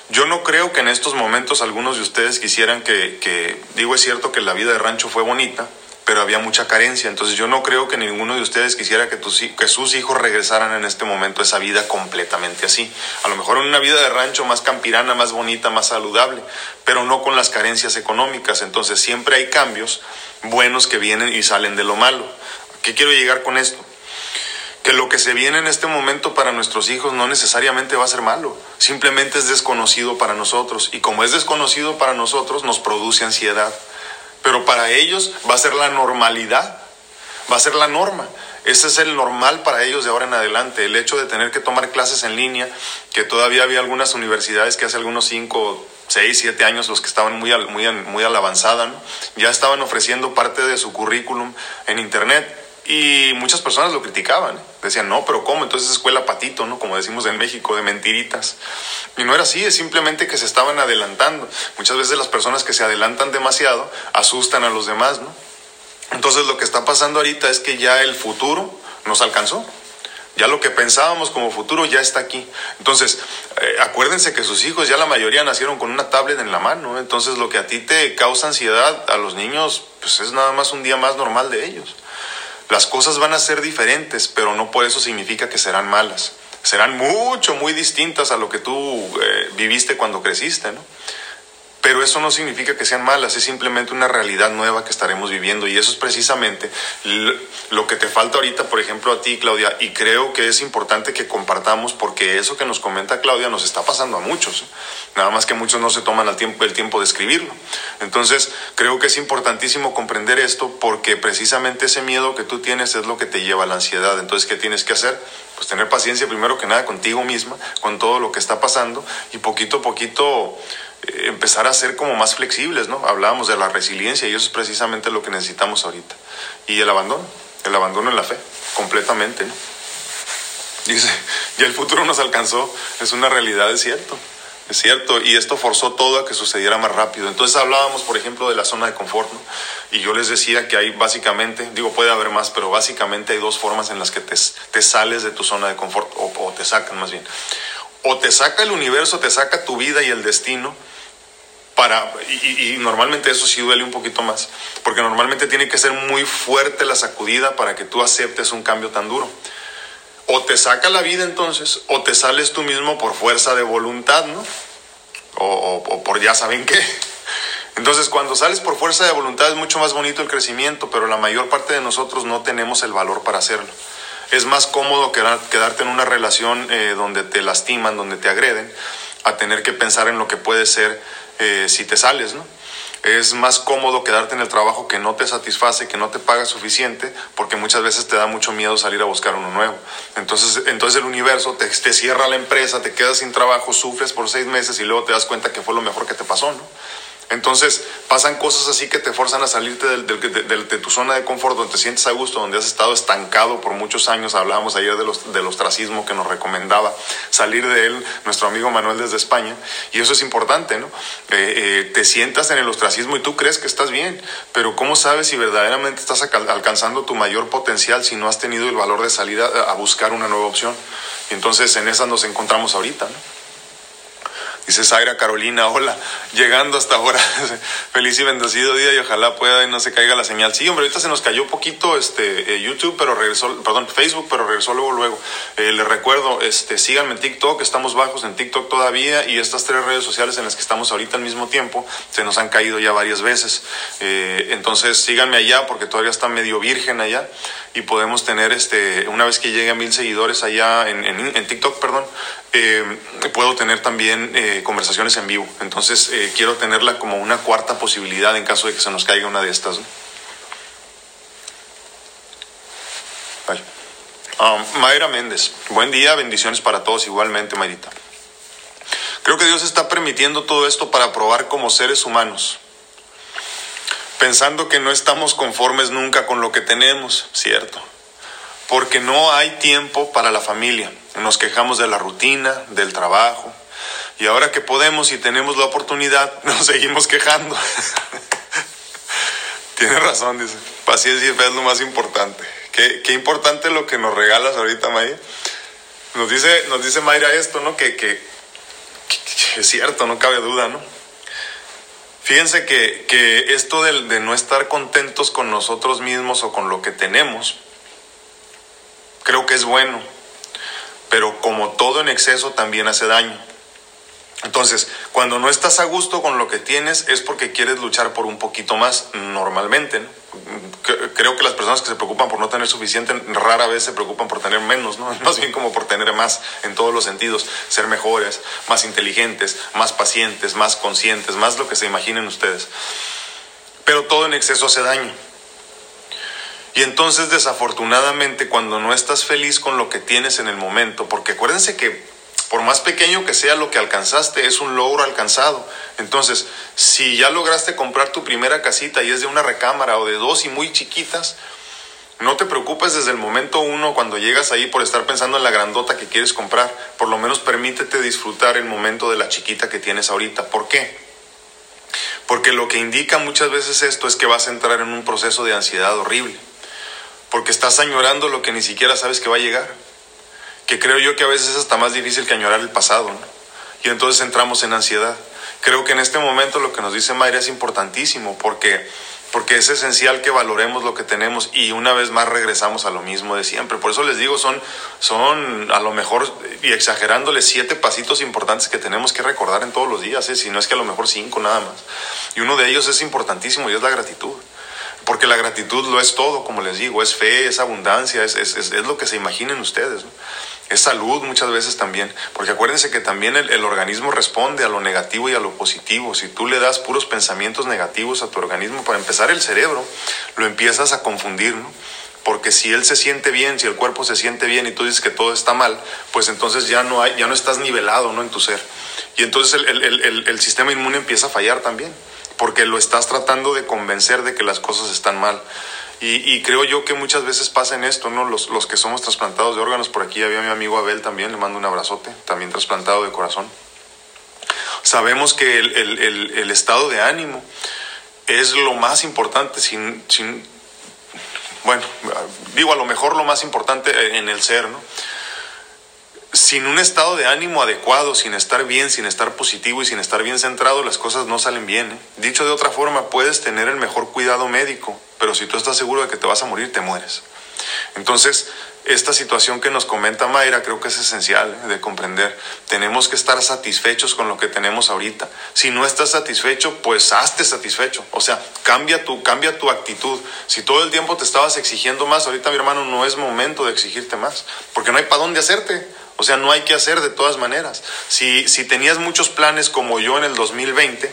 S1: Yo no creo que en estos momentos algunos de ustedes quisieran que, que, digo es cierto que la vida de rancho fue bonita, pero había mucha carencia. Entonces yo no creo que ninguno de ustedes quisiera que, sus hijos regresaran en este momento a esa vida completamente así. A lo mejor en una vida de rancho más campirana, más bonita, más saludable, pero no con las carencias económicas. Entonces siempre hay cambios buenos que vienen y salen de lo malo. ¿Qué quiero llegar con esto? que lo que se viene en este momento para nuestros hijos no necesariamente va a ser malo, simplemente es desconocido para nosotros y como es desconocido para nosotros nos produce ansiedad pero para ellos va a ser la normalidad, va a ser la norma. Ese es el normal para ellos de ahora en adelante. El hecho de tener que tomar clases en línea, que todavía había algunas universidades que hace algunos 5, 6, 7 años, los que estaban muy, muy, muy a la avanzada, ya estaban ofreciendo parte de su currículum en Internet. Y muchas personas lo criticaban. Decían, no, pero ¿cómo? Entonces escuela patito, ¿no? Como decimos en México, de mentiritas. Y no era así, es simplemente que se estaban adelantando. Muchas veces las personas que se adelantan demasiado asustan a los demás, ¿no? Entonces lo que está pasando ahorita es que ya el futuro nos alcanzó. Ya lo que pensábamos como futuro ya está aquí. Entonces, eh, acuérdense que sus hijos ya la mayoría nacieron con una tablet en la mano. Entonces, lo que a ti te causa ansiedad a los niños, pues es nada más un día más normal de ellos. Las cosas van a ser diferentes, pero no por eso significa que serán malas. Serán mucho, muy distintas a lo que tú eh, viviste cuando creciste, ¿no? Pero eso no significa que sean malas, es simplemente una realidad nueva que estaremos viviendo y eso es precisamente lo que te falta ahorita, por ejemplo, a ti, Claudia, y creo que es importante que compartamos porque eso que nos comenta Claudia nos está pasando a muchos, nada más que muchos no se toman el tiempo, el tiempo de escribirlo. Entonces, creo que es importantísimo comprender esto porque precisamente ese miedo que tú tienes es lo que te lleva a la ansiedad. Entonces, ¿qué tienes que hacer? Pues tener paciencia primero que nada contigo misma, con todo lo que está pasando y poquito a poquito empezar a ser como más flexibles, ¿no? Hablábamos de la resiliencia y eso es precisamente lo que necesitamos ahorita. Y el abandono, el abandono en la fe, completamente, ¿no? Dice, ya el futuro nos alcanzó, es una realidad, es cierto, es cierto, y esto forzó todo a que sucediera más rápido. Entonces hablábamos, por ejemplo, de la zona de confort, ¿no? Y yo les decía que hay básicamente, digo, puede haber más, pero básicamente hay dos formas en las que te, sales de tu zona de confort, o te sacan más bien. O te saca el universo, te saca tu vida y el destino, para, y, normalmente eso sí duele un poquito más, porque normalmente tiene que ser muy fuerte la sacudida para que tú aceptes un cambio tan duro. O te saca la vida entonces, o te sales tú mismo por fuerza de voluntad, ¿no? O, por ya saben qué. Entonces, cuando sales por fuerza de voluntad es mucho más bonito el crecimiento, pero la mayor parte de nosotros no tenemos el valor para hacerlo. Es más cómodo quedarte en una relación eh, donde te lastiman, donde te agreden, a tener que pensar en lo que puede ser eh, si te sales, ¿no? Es más cómodo quedarte en el trabajo que no te satisface, que no te paga suficiente, porque muchas veces te da mucho miedo salir a buscar uno nuevo. Entonces, entonces el universo te, te cierra la empresa, te quedas sin trabajo, sufres por seis meses y luego te das cuenta que fue lo mejor que te pasó, ¿no? Entonces pasan cosas así que te forzan a salirte de, tu zona de confort, donde te sientes a gusto, donde has estado estancado por muchos años. Hablábamos ayer de los, del ostracismo que nos recomendaba salir de él nuestro amigo Manuel desde España. Y eso es importante, ¿no? Eh, eh, te sientas en el ostracismo y tú crees que estás bien, pero ¿cómo sabes si verdaderamente estás alcanzando tu mayor potencial si no has tenido el valor de salir a, buscar una nueva opción? Entonces en esas nos encontramos ahorita, ¿no? Dice Zaira Carolina, hola, llegando hasta ahora. Feliz y bendecido día y ojalá pueda y no se caiga la señal. Sí, hombre, ahorita se nos cayó poquito este eh, YouTube, pero regresó, perdón, Facebook, pero regresó luego, luego. Eh, les recuerdo, este, síganme en TikTok, estamos bajos en TikTok todavía y estas tres redes sociales en las que estamos ahorita al mismo tiempo se nos han caído ya varias veces. Eh, entonces síganme allá porque todavía está medio virgen allá y podemos tener, este, una vez que llegue a mil seguidores allá en, en, TikTok, perdón, eh, puedo tener también eh, conversaciones en vivo. Entonces eh, quiero tenerla como una cuarta posibilidad en caso de que se nos caiga una de estas. Um, Mayra Méndez, buen día, bendiciones para todos igualmente, Mayrita. Creo que Dios está permitiendo todo esto para probar como seres humanos pensando que no estamos conformes nunca con lo que tenemos, ¿cierto? Porque no hay tiempo para la familia. Nos quejamos de la rutina, del trabajo, Y ahora que podemos y tenemos la oportunidad, nos seguimos quejando. Tiene razón, dice. Paciencia es lo más importante. Qué, qué importante lo que nos regalas ahorita, Maya. Nos dice, nos dice Mayra esto, ¿no? Que, que, que es cierto, no cabe duda, ¿no? Fíjense que, que esto de, de, no estar contentos con nosotros mismos o con lo que tenemos, creo que es bueno, pero como todo en exceso también hace daño. Entonces, cuando no estás a gusto con lo que tienes es porque quieres luchar por un poquito más normalmente. ¿no? Creo que las personas que se preocupan por no tener suficiente rara vez se preocupan por tener menos, ¿no? más bien como por tener más en todos los sentidos, ser mejores, más inteligentes, más pacientes, más conscientes, más lo que se imaginen ustedes. Pero todo en exceso hace daño. Y entonces desafortunadamente cuando no estás feliz con lo que tienes en el momento, porque acuérdense que por más pequeño que sea lo que alcanzaste, es un logro alcanzado. Entonces, si ya lograste comprar tu primera casita y es de una recámara o de dos y muy chiquitas, no te preocupes desde el momento uno cuando llegas ahí por estar pensando en la grandota que quieres comprar. Por lo menos permítete disfrutar el momento de la chiquita que tienes ahorita. ¿Por qué? Porque lo que indica muchas veces esto es que vas a entrar en un proceso de ansiedad horrible. Porque estás añorando lo que ni siquiera sabes que va a llegar que creo yo que a veces es hasta más difícil que añorar el pasado, ¿no? Y entonces entramos en ansiedad. Creo que en este momento lo que nos dice Mayra es importantísimo porque, porque es esencial que valoremos lo que tenemos y una vez más regresamos a lo mismo de siempre. Por eso les digo, son, son a lo mejor, y exagerándoles, siete pasitos importantes que tenemos que recordar en todos los días, ¿eh? si no es que a lo mejor cinco nada más. Y uno de ellos es importantísimo y es la gratitud. Porque la gratitud lo es todo, como les digo, es fe, es abundancia, es, es, es, es lo que se imaginen ustedes. ¿no? Es salud muchas veces también, porque acuérdense que también el, el, organismo responde a lo negativo y a lo positivo. Si tú le das puros pensamientos negativos a tu organismo, para empezar el cerebro, lo empiezas a confundir, ¿no? Porque si él se siente bien, si el cuerpo se siente bien y tú dices que todo está mal, pues entonces ya no, hay, ya no estás nivelado ¿no? en tu ser. Y entonces el, el, el, el sistema inmune empieza a fallar también, porque lo estás tratando de convencer de que las cosas están mal. Y, creo yo que muchas veces pasa en esto, ¿no? Los, que somos trasplantados de órganos, por aquí había mi amigo Abel también, le mando un abrazote, también trasplantado de corazón. Sabemos que el, estado de ánimo es lo más importante, sin, sin, bueno, digo a lo mejor lo más importante en el ser, ¿no? sin un estado de ánimo adecuado, sin estar bien, sin estar positivo y sin estar bien centrado, las cosas no salen bien. ¿eh? Dicho de otra forma, puedes tener el mejor cuidado médico, pero si tú estás seguro de que te vas a morir, te mueres. Entonces, esta situación que nos comenta Mayra creo que es esencial de comprender. Tenemos que estar satisfechos con lo que tenemos ahorita. Si no estás satisfecho, pues hazte satisfecho. O sea, cambia tu, cambia tu actitud. Si todo el tiempo te estabas exigiendo más, ahorita mi hermano no es momento de exigirte más, porque no hay para dónde hacerte. O sea, no hay que hacer de todas maneras. Si, si tenías muchos planes como yo en el 2020,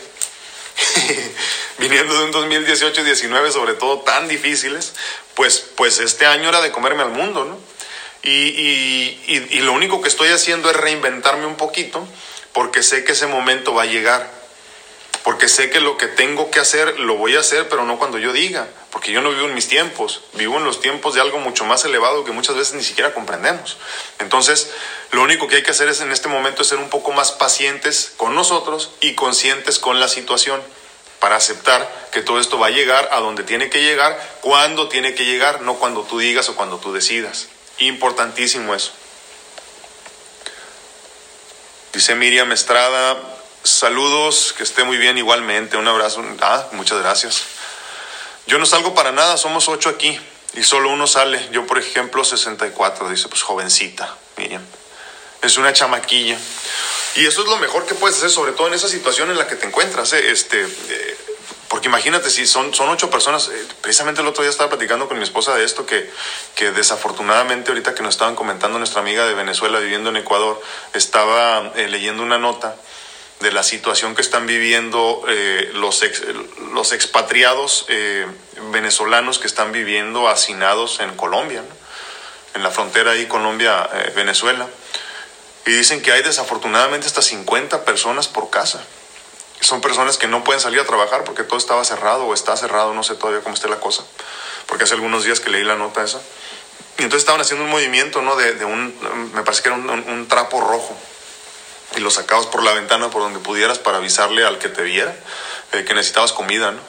S1: viniendo de un 2018 y 19 sobre todo tan difíciles, pues, pues este año era de comerme al mundo, ¿no? Y, y, y, y lo único que estoy haciendo es reinventarme un poquito porque sé que ese momento va a llegar. Porque sé que lo que tengo que hacer lo voy a hacer, pero no cuando yo diga. Porque yo no vivo en mis tiempos, vivo en los tiempos de algo mucho más elevado que muchas veces ni siquiera comprendemos. Entonces, lo único que hay que hacer es en este momento es ser un poco más pacientes con nosotros y conscientes con la situación para aceptar que todo esto va a llegar a donde tiene que llegar, cuando tiene que llegar, no cuando tú digas o cuando tú decidas. Importantísimo eso. Dice Miriam Estrada, saludos, que esté muy bien igualmente, un abrazo. Ah, muchas gracias. Yo no salgo para nada, somos ocho aquí y solo uno sale. Yo, por ejemplo, 64, dice, pues jovencita, Miriam. Es una chamaquilla. Y eso es lo mejor que puedes hacer, sobre todo en esa situación en la que te encuentras. ¿eh? Este, eh, porque imagínate, si son, son ocho personas, eh, precisamente el otro día estaba platicando con mi esposa de esto, que, que desafortunadamente ahorita que nos estaban comentando nuestra amiga de Venezuela viviendo en Ecuador, estaba leyendo una nota de la situación que están viviendo eh, los, ex, los expatriados eh, venezolanos que están viviendo hacinados en Colombia, en la frontera ahí Colombia-Venezuela. y dicen que hay desafortunadamente hasta 50 personas por casa. Son personas que no pueden salir a trabajar porque todo estaba cerrado o está cerrado, no sé todavía cómo esté la cosa, porque hace algunos días que leí la nota esa. Y entonces estaban haciendo un movimiento, ¿no? De, de un, me parece que era un trapo rojo y lo sacabas por la ventana por donde pudieras para avisarle al que te viera eh, que necesitabas comida, ¿no?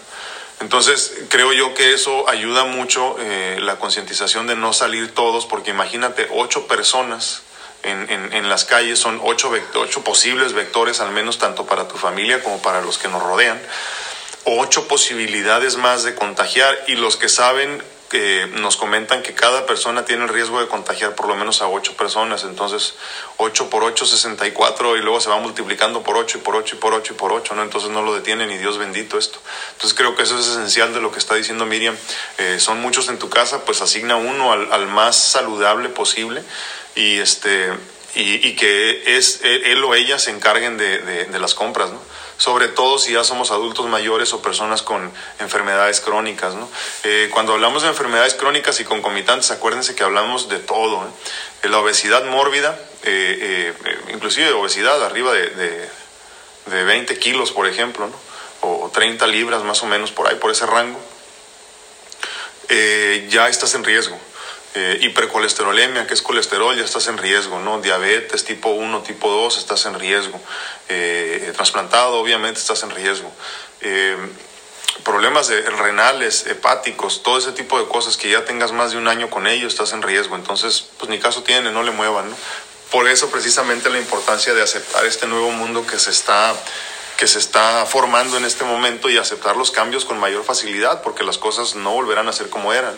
S1: Entonces, creo yo que eso ayuda mucho eh, la concientización de no salir todos, porque imagínate, ocho personas en, en, las calles son ocho, ocho posibles vectores, al menos tanto para tu familia como para los que nos rodean. Ocho posibilidades más de contagiar y los que saben que nos comentan que cada persona tiene el riesgo de contagiar por lo menos a ocho personas. Entonces, 8 por 8, 64 y luego se va multiplicando por 8 y por 8 y por 8 y por 8, ¿no? Entonces no lo detienen y Dios bendito esto. Entonces creo que eso es esencial de lo que está diciendo Miriam. Eh, son muchos en tu casa, pues asigna uno al, más saludable posible y este y, y que es él o ella se encarguen de, de, de las compras, ¿no? Sobre todo si ya somos adultos mayores o personas con enfermedades crónicas. ¿no? Eh, cuando hablamos de enfermedades crónicas y concomitantes, acuérdense que hablamos de todo. ¿eh? La obesidad mórbida, eh, inclusive obesidad arriba de, de, de, 20 kilos, por ejemplo, o 30 libras más o menos por ahí, por ese rango, ya estás en riesgo. Eh, hipercolesterolemia, que es colesterol, ya estás en riesgo, ¿no? Diabetes tipo 1, tipo 2, estás en riesgo. Eh, trasplantado, obviamente, estás en riesgo. Eh, problemas de, renales, hepáticos, todo ese tipo de cosas que ya tengas más de un año con ellos, estás en riesgo. Entonces, pues ni caso tiene, no le muevan, ¿no? Por eso precisamente la importancia de aceptar este nuevo mundo que se está que se está formando en este momento y aceptar los cambios con mayor facilidad, porque las cosas no volverán a ser como eran.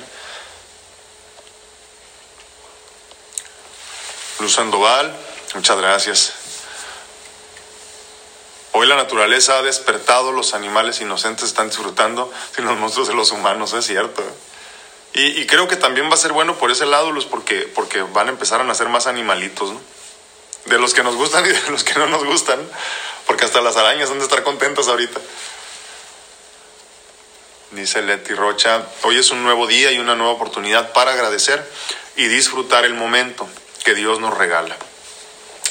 S1: Luz Sandoval, muchas gracias. Hoy la naturaleza ha despertado, los animales inocentes están disfrutando sin los monstruos de los humanos, es cierto. Y, creo que también va a ser bueno por ese lado, Luz, porque, porque van a empezar a nacer más animalitos, ¿no? De los que nos gustan y de los que no nos gustan, porque hasta las arañas han de estar contentas ahorita. Dice Leti Rocha, hoy es un nuevo día y una nueva oportunidad para agradecer y disfrutar el momento que Dios nos regala.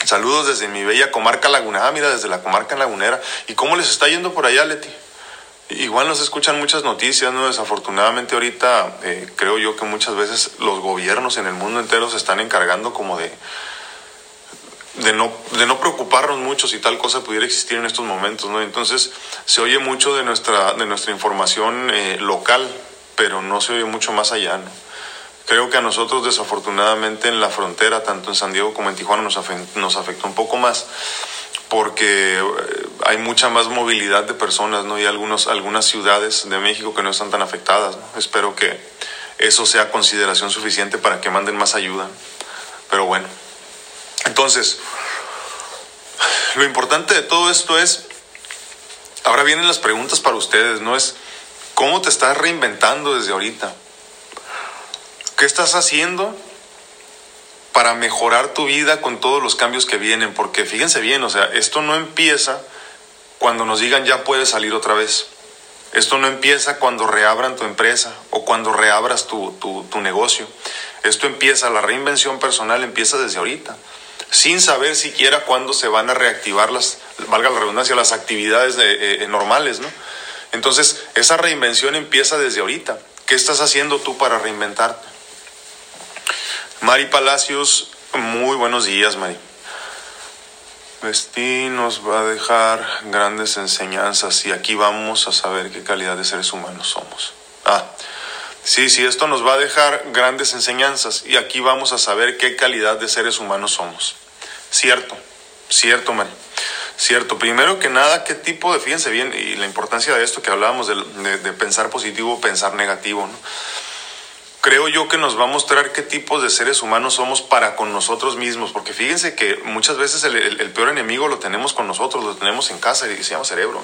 S1: Saludos desde mi bella comarca lagunera. Ah, mira, desde la comarca lagunera. ¿Y cómo les está yendo por allá, Leti? Igual nos escuchan muchas noticias, ¿no? Desafortunadamente ahorita eh, creo yo que muchas veces los gobiernos en el mundo entero se están encargando como de, de, no, preocuparnos mucho si tal cosa pudiera existir en estos momentos, ¿no? Entonces se oye mucho de nuestra, de nuestra información eh, local, pero no se oye mucho más allá, ¿no? Creo que a nosotros desafortunadamente en la frontera, tanto en San Diego como en Tijuana, nos, afectó, un poco más porque eh, hay mucha más movilidad de personas, ¿no? Y algunos, algunas ciudades de México que no están tan afectadas, Espero que eso sea consideración suficiente para que manden más ayuda. Pero bueno, entonces, lo importante de todo esto es, ahora vienen las preguntas para ustedes, ¿no? Es, ¿cómo te estás reinventando desde ahorita? ¿Qué estás haciendo para mejorar tu vida con todos los cambios que vienen? Porque fíjense bien, o sea, esto no empieza cuando nos digan ya puedes salir otra vez. Esto no empieza cuando reabran tu empresa o cuando reabras tu, tu, negocio. Esto empieza, la reinvención personal empieza desde ahorita, sin saber siquiera cuándo se van a reactivar las, valga la redundancia, las actividades eh, eh, normales, ¿no? Entonces, esa reinvención empieza desde ahorita. ¿Qué estás haciendo tú para reinventarte? Mari Palacios, muy buenos días, Mari. Vestí nos va a dejar grandes enseñanzas y aquí vamos a saber qué calidad de seres humanos somos. Ah, sí, sí, esto nos va a dejar grandes enseñanzas y aquí vamos a saber qué calidad de seres humanos somos. Cierto, cierto, Mari. Cierto, primero que nada, qué tipo de, fíjense bien, y la importancia de esto que hablábamos de, de, de pensar positivo, pensar negativo, ¿no? Creo yo que nos va a mostrar qué tipos de seres humanos somos para con nosotros mismos, porque fíjense que muchas veces el, peor enemigo lo tenemos con nosotros, lo tenemos en casa y se llama cerebro.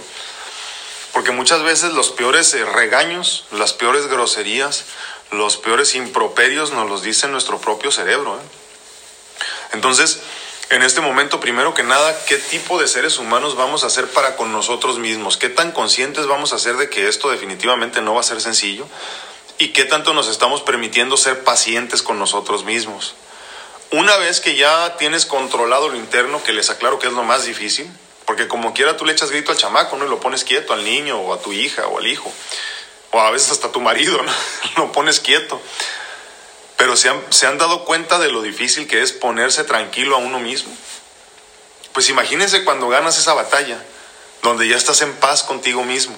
S1: Porque muchas veces los peores eh, regaños, las peores groserías, los peores improperios nos los dice nuestro propio cerebro. ¿eh? Entonces, en este momento, primero que nada, ¿qué tipo de seres humanos vamos a ser para con nosotros mismos? ¿Qué tan conscientes vamos a ser de que esto definitivamente no va a ser sencillo? Y qué tanto nos estamos permitiendo ser pacientes con nosotros mismos. Una vez que ya tienes controlado lo interno, que les aclaro que es lo más difícil, porque como quiera tú le echas grito al chamaco, ¿no? Y lo pones quieto al niño o a tu hija o al hijo, o a veces hasta a tu marido, ¿no? lo pones quieto. Pero se han, se han dado cuenta de lo difícil que es ponerse tranquilo a uno mismo. Pues imagínense cuando ganas esa batalla, donde ya estás en paz contigo mismo.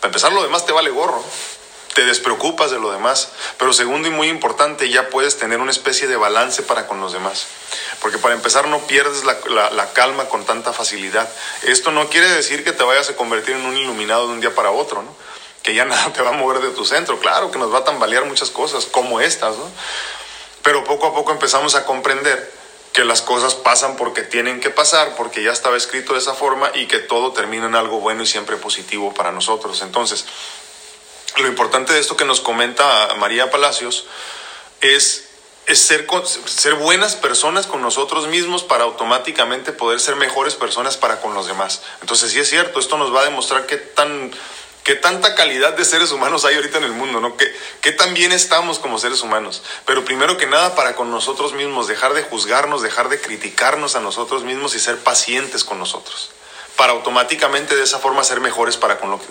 S1: Para empezar, lo demás te vale gorro te despreocupas de lo demás. Pero segundo y muy importante, ya puedes tener una especie de balance para con los demás. Porque para empezar no pierdes la, calma con tanta facilidad. Esto no quiere decir que te vayas a convertir en un iluminado de un día para otro, ¿no? Que ya nada te va a mover de tu centro. Claro que nos va a tambalear muchas cosas, como estas, ¿no? Pero poco a poco empezamos a comprender que las cosas pasan porque tienen que pasar, porque ya estaba escrito de esa forma y que todo termina en algo bueno y siempre positivo para nosotros. Entonces, lo importante de esto que nos comenta María Palacios es, ser, ser buenas personas con nosotros mismos para automáticamente poder ser mejores personas para con los demás. Entonces sí es cierto, esto nos va a demostrar qué tan qué tanta calidad de seres humanos hay ahorita en el mundo, ¿no? ¿Qué, qué tan bien estamos como seres humanos. Pero primero que nada, para con nosotros mismos, dejar de juzgarnos, dejar de criticarnos a nosotros mismos y ser pacientes con nosotros para automáticamente de esa forma ser mejores para con lo que,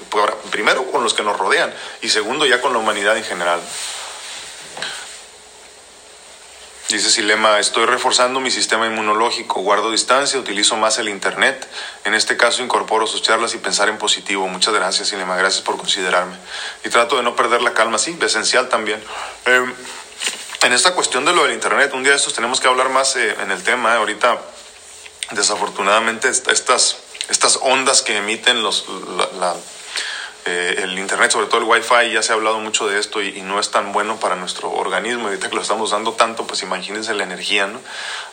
S1: primero con los que nos rodean y segundo ya con la humanidad en general. Dice Silema, estoy reforzando mi sistema inmunológico, guardo distancia, utilizo más el Internet. En este caso incorporo sus charlas y pensar en positivo. Muchas gracias Silema, gracias por considerarme. Y trato de no perder la calma, sí, esencial también. Em, en esta cuestión de lo del Internet, un día de estos tenemos que hablar más eh, en el tema. Eh. Ahorita, desafortunadamente, estas estas ondas que emiten los, eh, el Internet, sobre todo el Wi-Fi, ya se ha hablado mucho de esto y, no es tan bueno para nuestro organismo. Ahorita que lo estamos usando tanto, pues imagínense la energía, ¿no?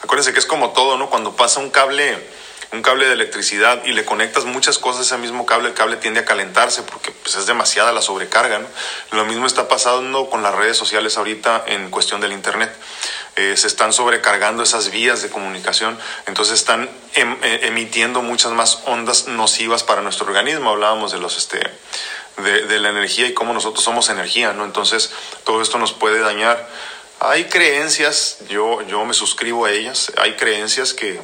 S1: Acuérdense que es como todo, ¿no? Cuando pasa un cable, un cable de electricidad y le conectas muchas cosas a ese mismo cable, el cable tiende a calentarse porque pues, es demasiada la sobrecarga, ¿no? Lo mismo está pasando con las redes sociales ahorita en cuestión del Internet. Eh, se están sobrecargando esas vías de comunicación, entonces están em, eh, emitiendo muchas más ondas nocivas para nuestro organismo. Hablábamos de los este de, la energía y cómo nosotros somos energía, ¿no? Entonces todo esto nos puede dañar. Hay creencias, yo, yo me suscribo a ellas, hay creencias que,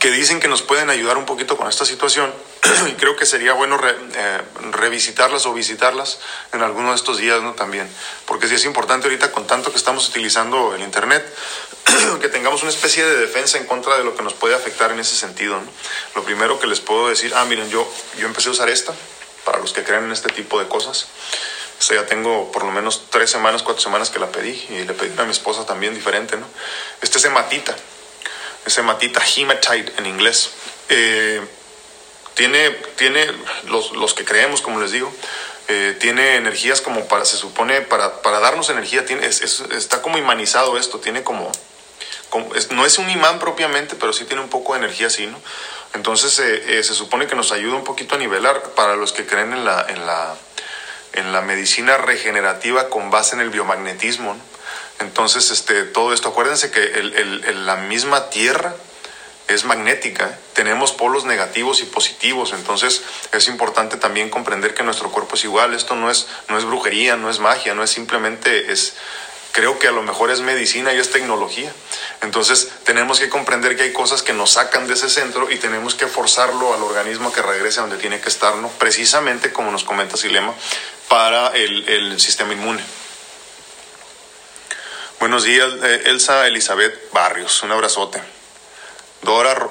S1: que dicen que nos pueden ayudar un poquito con esta situación y creo que sería bueno eh, revisitarlas o visitarlas en alguno de estos días también, porque sí es importante ahorita con tanto que estamos utilizando el Internet, que tengamos una especie de defensa en contra de lo que nos puede afectar en ese sentido. Lo primero que les puedo decir, ah, miren, yo, yo empecé a usar esta, para los que creen en este tipo de cosas. O ya tengo por lo menos tres semanas, cuatro semanas que la pedí y le pedí a mi esposa también diferente, ¿no? Este es hematita ese matita hematite en inglés. Eh, tiene, tiene los, los, que creemos, como les digo, eh, tiene energías como para, se supone, para, para darnos energía, tiene, está como imanizado esto, tiene como, no es un imán propiamente, pero sí tiene un poco de energía así, ¿no? Entonces eh, se supone que nos ayuda un poquito a nivelar para los que creen en la, en la, en la medicina regenerativa con base en el biomagnetismo, ¿no? Entonces, este, todo esto, acuérdense que la misma Tierra es magnética, tenemos polos negativos y positivos, entonces es importante también comprender que nuestro cuerpo es igual, esto no es, no es brujería, no es magia, no es simplemente, es, creo que a lo mejor es medicina y es tecnología. Entonces tenemos que comprender que hay cosas que nos sacan de ese centro y tenemos que forzarlo al organismo que regrese a donde tiene que estar, ¿no? precisamente como nos comenta Silema, para el sistema inmune. Buenos días, eh, Elsa Elizabeth Barrios. Un abrazote. Dora,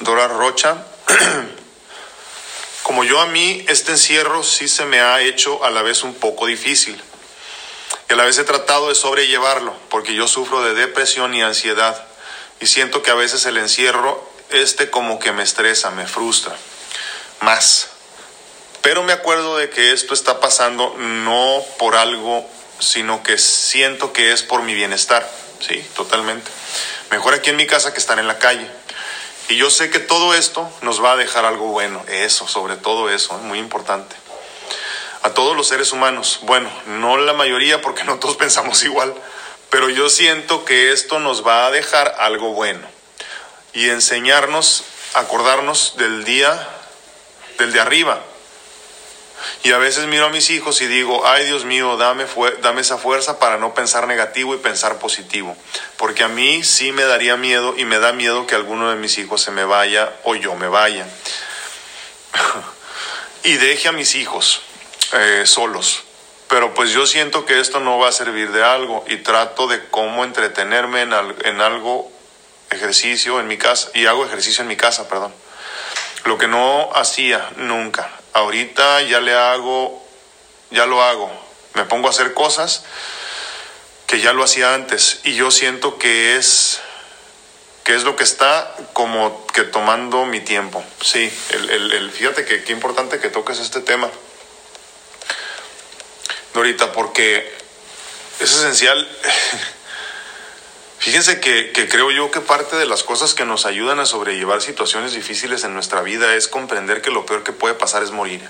S1: Dora Rocha. Como yo a mí, este encierro sí se me ha hecho a la vez un poco difícil. Y a la vez he tratado de sobrellevarlo, porque yo sufro de depresión y ansiedad. Y siento que a veces el encierro, este como que me estresa, me frustra. Más. Pero me acuerdo de que esto está pasando no por algo sino que siento que es por mi bienestar, sí, totalmente. Mejor aquí en mi casa que estar en la calle. Y yo sé que todo esto nos va a dejar algo bueno, eso, sobre todo eso, ¿eh? muy importante. A todos los seres humanos, bueno, no la mayoría porque no todos pensamos igual, pero yo siento que esto nos va a dejar algo bueno y enseñarnos, acordarnos del día, del de arriba, y a veces miro a mis hijos y digo, ay Dios mío, dame, dame esa fuerza para no pensar negativo y pensar positivo. Porque a mí sí me daría miedo y me da miedo que alguno de mis hijos se me vaya o yo me vaya. y deje a mis hijos eh, solos. Pero pues yo siento que esto no va a servir de algo y trato de cómo entretenerme en, en algo ejercicio en mi casa y hago ejercicio en mi casa, perdón. Lo que no hacía nunca. Ahorita ya le hago, ya lo hago. Me pongo a hacer cosas que ya lo hacía antes y yo siento que es que es lo que está como que tomando mi tiempo. Sí, el, fíjate que qué importante que toques este tema. Dorita, porque es esencial. Fíjense que, que, creo yo que parte de las cosas que nos ayudan a sobrellevar situaciones difíciles en nuestra vida es comprender que lo peor que puede pasar es morir.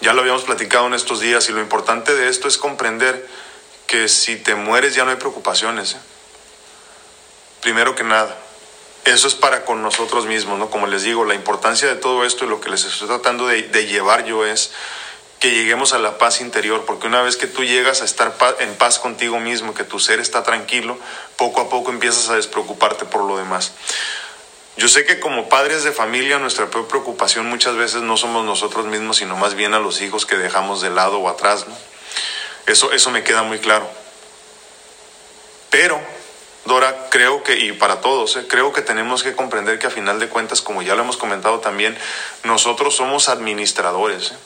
S1: Ya lo habíamos platicado en estos días y lo importante de esto es comprender que si te mueres ya no hay preocupaciones. ¿eh? Primero que nada, eso es para con nosotros mismos, ¿no? Como les digo, la importancia de todo esto y lo que les estoy tratando de, llevar yo es que lleguemos a la paz interior, porque una vez que tú llegas a estar en paz contigo mismo, que tu ser está tranquilo, poco a poco empiezas a despreocuparte por lo demás. Yo sé que como padres de familia nuestra preocupación muchas veces no somos nosotros mismos, sino más bien a los hijos que dejamos de lado o atrás, ¿no? Eso, eso me queda muy claro. Pero, Dora, creo que, y para todos, ¿eh? creo que tenemos que comprender que a final de cuentas, como ya lo hemos comentado también, nosotros somos administradores, ¿eh?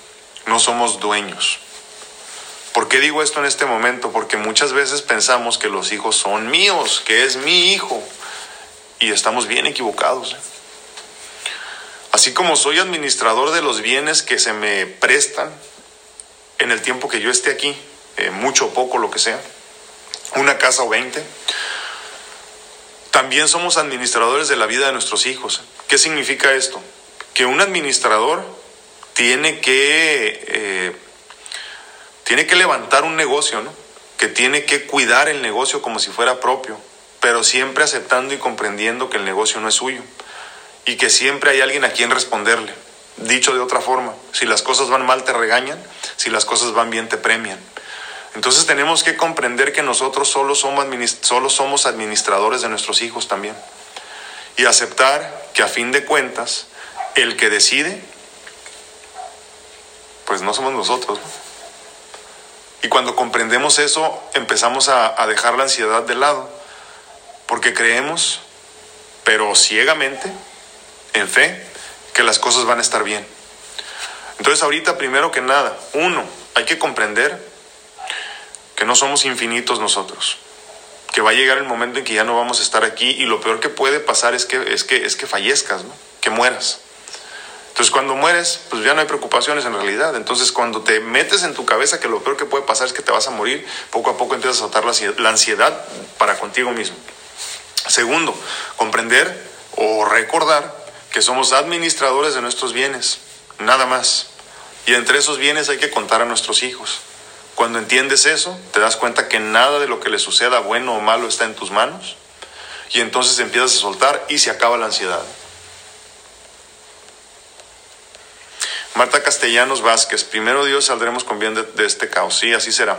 S1: No somos dueños. ¿Por qué digo esto en este momento? Porque muchas veces pensamos que los hijos son míos, que es mi hijo, y estamos bien equivocados. ¿eh? Así como soy administrador de los bienes que se me prestan en el tiempo que yo esté aquí, eh, mucho o poco, lo que sea, una casa o veinte. También somos administradores de la vida de nuestros hijos. ¿Qué significa esto? Que un administrador tiene que, eh, tiene que levantar un negocio, ¿no? que tiene que cuidar el negocio como si fuera propio, pero siempre aceptando y comprendiendo que el negocio no es suyo y que siempre hay alguien a quien responderle. Dicho de otra forma, si las cosas van mal te regañan, si las cosas van bien te premian. Entonces tenemos que comprender que nosotros solo somos, solo somos administradores de nuestros hijos también. Y aceptar que a fin de cuentas, el que decide, pues no somos nosotros. Y cuando comprendemos eso, empezamos a, dejar la ansiedad de lado, porque creemos, pero ciegamente, en fe, que las cosas van a estar bien. Entonces ahorita, primero que nada, uno, hay que comprender que no somos infinitos nosotros, que va a llegar el momento en que ya no vamos a estar aquí y lo peor que puede pasar es que, es que, es que fallezcas, ¿no? que mueras. Entonces cuando mueres, pues ya no hay preocupaciones en realidad. Entonces cuando te metes en tu cabeza que lo peor que puede pasar es que te vas a morir, poco a poco empiezas a soltar la ansiedad para contigo mismo. Segundo, comprender o recordar que somos administradores de nuestros bienes, nada más. Y entre esos bienes hay que contar a nuestros hijos. Cuando entiendes eso, te das cuenta que nada de lo que le suceda, bueno o malo, está en tus manos. Y entonces empiezas a soltar y se acaba la ansiedad. Marta Castellanos Vázquez, primero Dios saldremos con bien de, este caos. Sí, así será.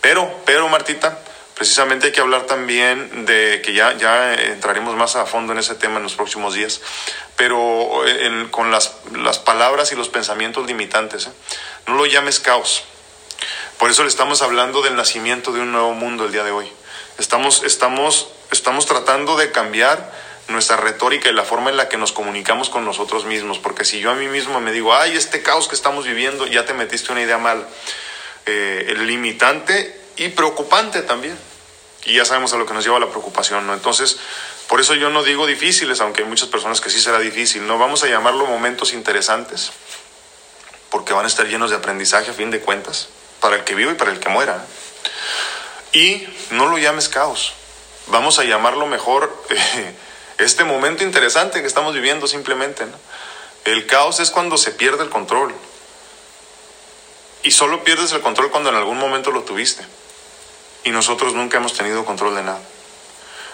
S1: Pero, pero Martita, precisamente hay que hablar también de que ya, ya entraremos más a fondo en ese tema en los próximos días, pero con las, las, palabras y los pensamientos limitantes. ¿eh? No lo llames caos, por eso le estamos hablando del nacimiento de un nuevo mundo el día de hoy. Estamos, estamos, estamos tratando de cambiar nuestra retórica y la forma en la que nos comunicamos con nosotros mismos, porque si yo a mí mismo me digo, ay, este caos que estamos viviendo, ya te metiste una idea mal, eh, limitante y preocupante también. Y ya sabemos a lo que nos lleva la preocupación, ¿no? Entonces, por eso yo no digo difíciles, aunque hay muchas personas que sí será difícil, ¿no? Vamos a llamarlo momentos interesantes, porque van a estar llenos de aprendizaje a fin de cuentas para el que vive y para el que muera. Y no lo llames caos. Vamos a llamarlo mejor eh, este momento interesante que estamos viviendo simplemente. El caos es cuando se pierde el control. Y solo pierdes el control cuando en algún momento lo tuviste. Y nosotros nunca hemos tenido control de nada.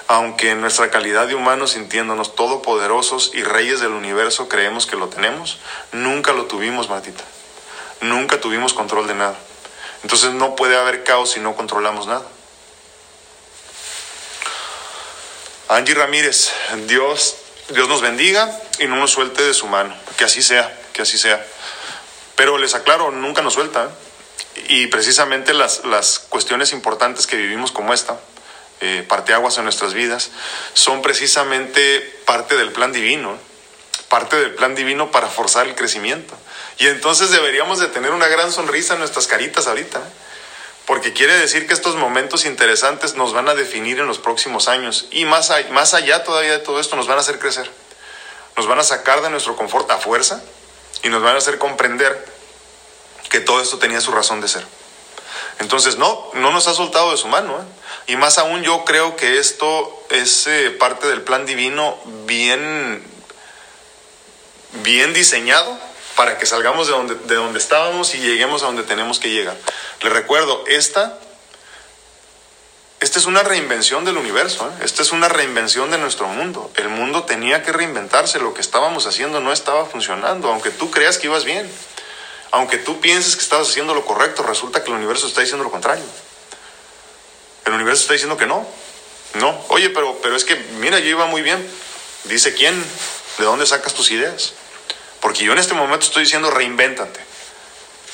S1: Aunque en nuestra calidad de humanos, sintiéndonos todopoderosos y reyes del universo, creemos que lo tenemos, nunca lo tuvimos, Martita. Nunca tuvimos control de nada. Entonces no puede haber caos si no controlamos nada. Angie Ramírez, Dios, Dios nos bendiga y no nos suelte de su mano. Que así sea, que así sea. Pero les aclaro, nunca nos suelta. ¿eh? Y precisamente las, las cuestiones importantes que vivimos como esta, eh, parteaguas en nuestras vidas, son precisamente parte del plan divino, parte del plan divino para forzar el crecimiento. Y entonces deberíamos de tener una gran sonrisa en nuestras caritas ahorita, ¿eh? Porque quiere decir que estos momentos interesantes nos van a definir en los próximos años y más, más allá todavía de todo esto nos van a hacer crecer, nos van a sacar de nuestro confort a fuerza y nos van a hacer comprender que todo esto tenía su razón de ser. Entonces, no, no nos ha soltado de su mano. ¿eh? Y más aún yo creo que esto es eh, parte del plan divino bien, bien diseñado para que salgamos de donde, de donde estábamos y lleguemos a donde tenemos que llegar. Les recuerdo, esta, esta es una reinvención del universo, ¿eh? esta es una reinvención de nuestro mundo. El mundo tenía que reinventarse, lo que estábamos haciendo no estaba funcionando, aunque tú creas que ibas bien. Aunque tú pienses que estabas haciendo lo correcto, resulta que el universo está diciendo lo contrario. El universo está diciendo que no. No. Oye, pero, pero es que, mira, yo iba muy bien. Dice quién, de dónde sacas tus ideas. Porque yo en este momento estoy diciendo reinvéntate.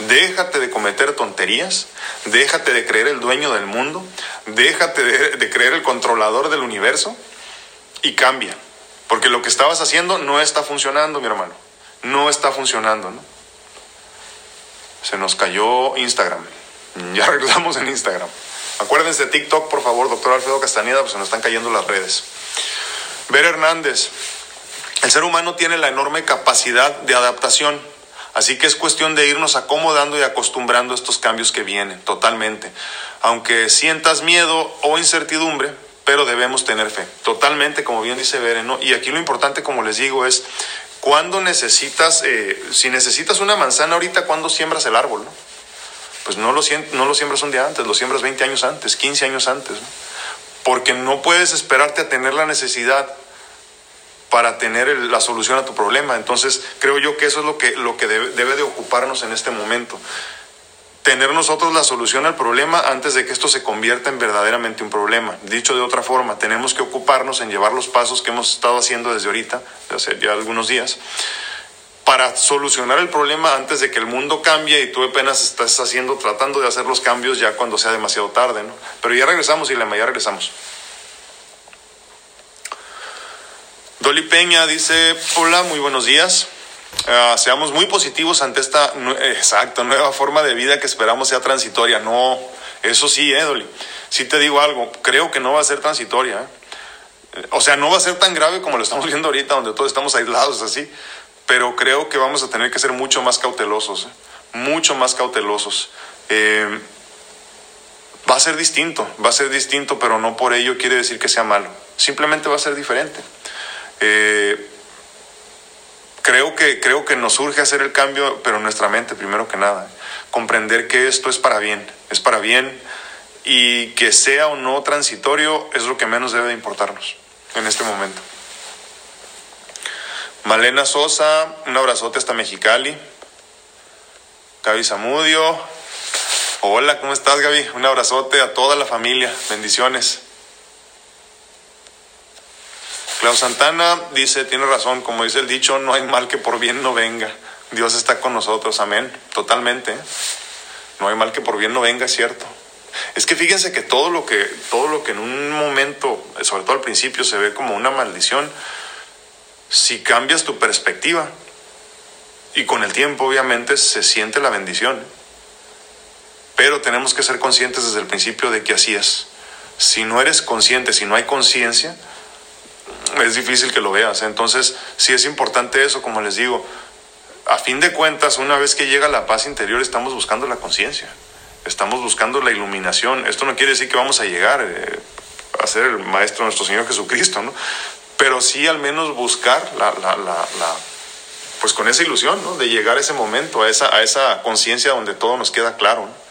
S1: Déjate de cometer tonterías, déjate de creer el dueño del mundo, déjate de, creer el controlador del universo y cambia. Porque lo que estabas haciendo no está funcionando, mi hermano. No está funcionando, ¿no? Se nos cayó Instagram. Ya regresamos en Instagram. Acuérdense de TikTok, por favor, doctor Alfredo Castañeda, pues se nos están cayendo las redes. Ver Hernández. El ser humano tiene la enorme capacidad de adaptación, así que es cuestión de irnos acomodando y acostumbrando a estos cambios que vienen, totalmente. Aunque sientas miedo o incertidumbre, pero debemos tener fe, totalmente, como bien dice Beren. Y aquí lo importante, como les digo, es cuando necesitas, eh, si necesitas una manzana ahorita, ¿cuándo siembras el árbol? Pues no lo, siembras un día antes, lo siembras 20 años antes, 15 años antes. Porque no puedes esperarte a tener la necesidad para tener la solución a tu problema. Entonces, creo yo que eso es lo que, lo que debe, de ocuparnos en este momento tener nosotros la solución al problema antes de que esto se convierta en verdaderamente un problema. Dicho de otra forma, tenemos que ocuparnos en llevar los pasos que hemos estado haciendo desde ahorita, hace ya algunos días, para solucionar el problema antes de que el mundo cambie y tú apenas estás haciendo, tratando de hacer los cambios ya cuando sea demasiado tarde, ¿no? Pero ya regresamos, y ya regresamos. Dolly Peña dice, hola, muy buenos días. Uh, seamos muy positivos ante esta exacto, nueva forma de vida que esperamos sea transitoria. No, eso sí, eh, Dolly. Sí te digo algo, creo que no va a ser transitoria. ¿eh? O sea, no va a ser tan grave como lo estamos viendo ahorita, donde todos estamos aislados así, pero creo que vamos a tener que ser mucho más cautelosos, ¿eh? mucho más cautelosos. Eh, va a ser distinto, va a ser distinto, pero no por ello quiere decir que sea malo. Simplemente va a ser diferente. Eh, creo que, creo que nos urge hacer el cambio, pero nuestra mente, primero que nada. Comprender que esto es para bien, es para bien y que sea o no transitorio es lo que menos debe de importarnos en este momento. Malena Sosa, un abrazote hasta Mexicali. Gaby Zamudio. Hola, ¿cómo estás Gaby? Un abrazote a toda la familia. Bendiciones. Clau Santana dice, tiene razón, como dice el dicho, no hay mal que por bien no venga. Dios está con nosotros, amén. Totalmente. No hay mal que por bien no venga, es cierto. Es que fíjense que todo lo que, todo lo que en un momento, sobre todo al principio, se ve como una maldición, si cambias tu perspectiva, y con el tiempo obviamente se siente la bendición. Pero tenemos que ser conscientes desde el principio de que así es. Si no eres consciente, si no hay conciencia, es difícil que lo veas. Entonces, sí es importante eso, como les digo. A fin de cuentas, una vez que llega la paz interior, estamos buscando la conciencia, estamos buscando la iluminación. Esto no quiere decir que vamos a llegar eh, a ser el Maestro nuestro Señor Jesucristo, ¿no? Pero sí al menos buscar la, la, la, pues con esa ilusión, ¿no? De llegar a ese momento, a esa, a esa conciencia donde todo nos queda claro. ¿no?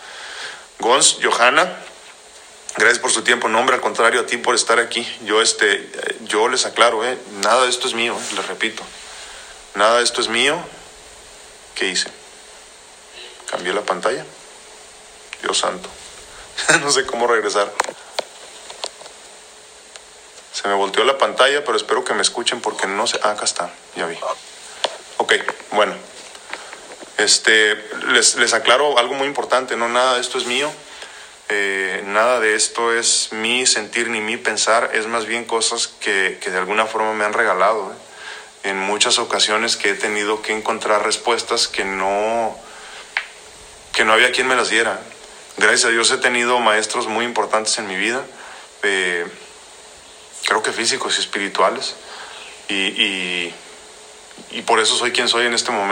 S1: Gons, Johanna, Gracias por su tiempo. Nombre al contrario a ti por estar aquí. Yo, este, yo les aclaro, eh, nada de esto es mío, eh, les repito. Nada de esto es mío. ¿Qué hice? Cambié la pantalla. Dios santo. no sé cómo regresar. Se me volteó la pantalla, pero espero que me escuchen porque no sé. Ah, acá está, ya vi. Ok, bueno. Este, les, les aclaro algo muy importante, no nada de esto es mío Eh, nada de esto es mi sentir ni mi pensar, es más bien cosas que, que de alguna forma me han regalado. ¿eh? En muchas ocasiones que he tenido que encontrar respuestas que no, que no había quien me las diera. Gracias a Dios he tenido maestros muy importantes en mi vida, eh, creo que físicos y espirituales, y, y, y por eso soy quien soy en este momento.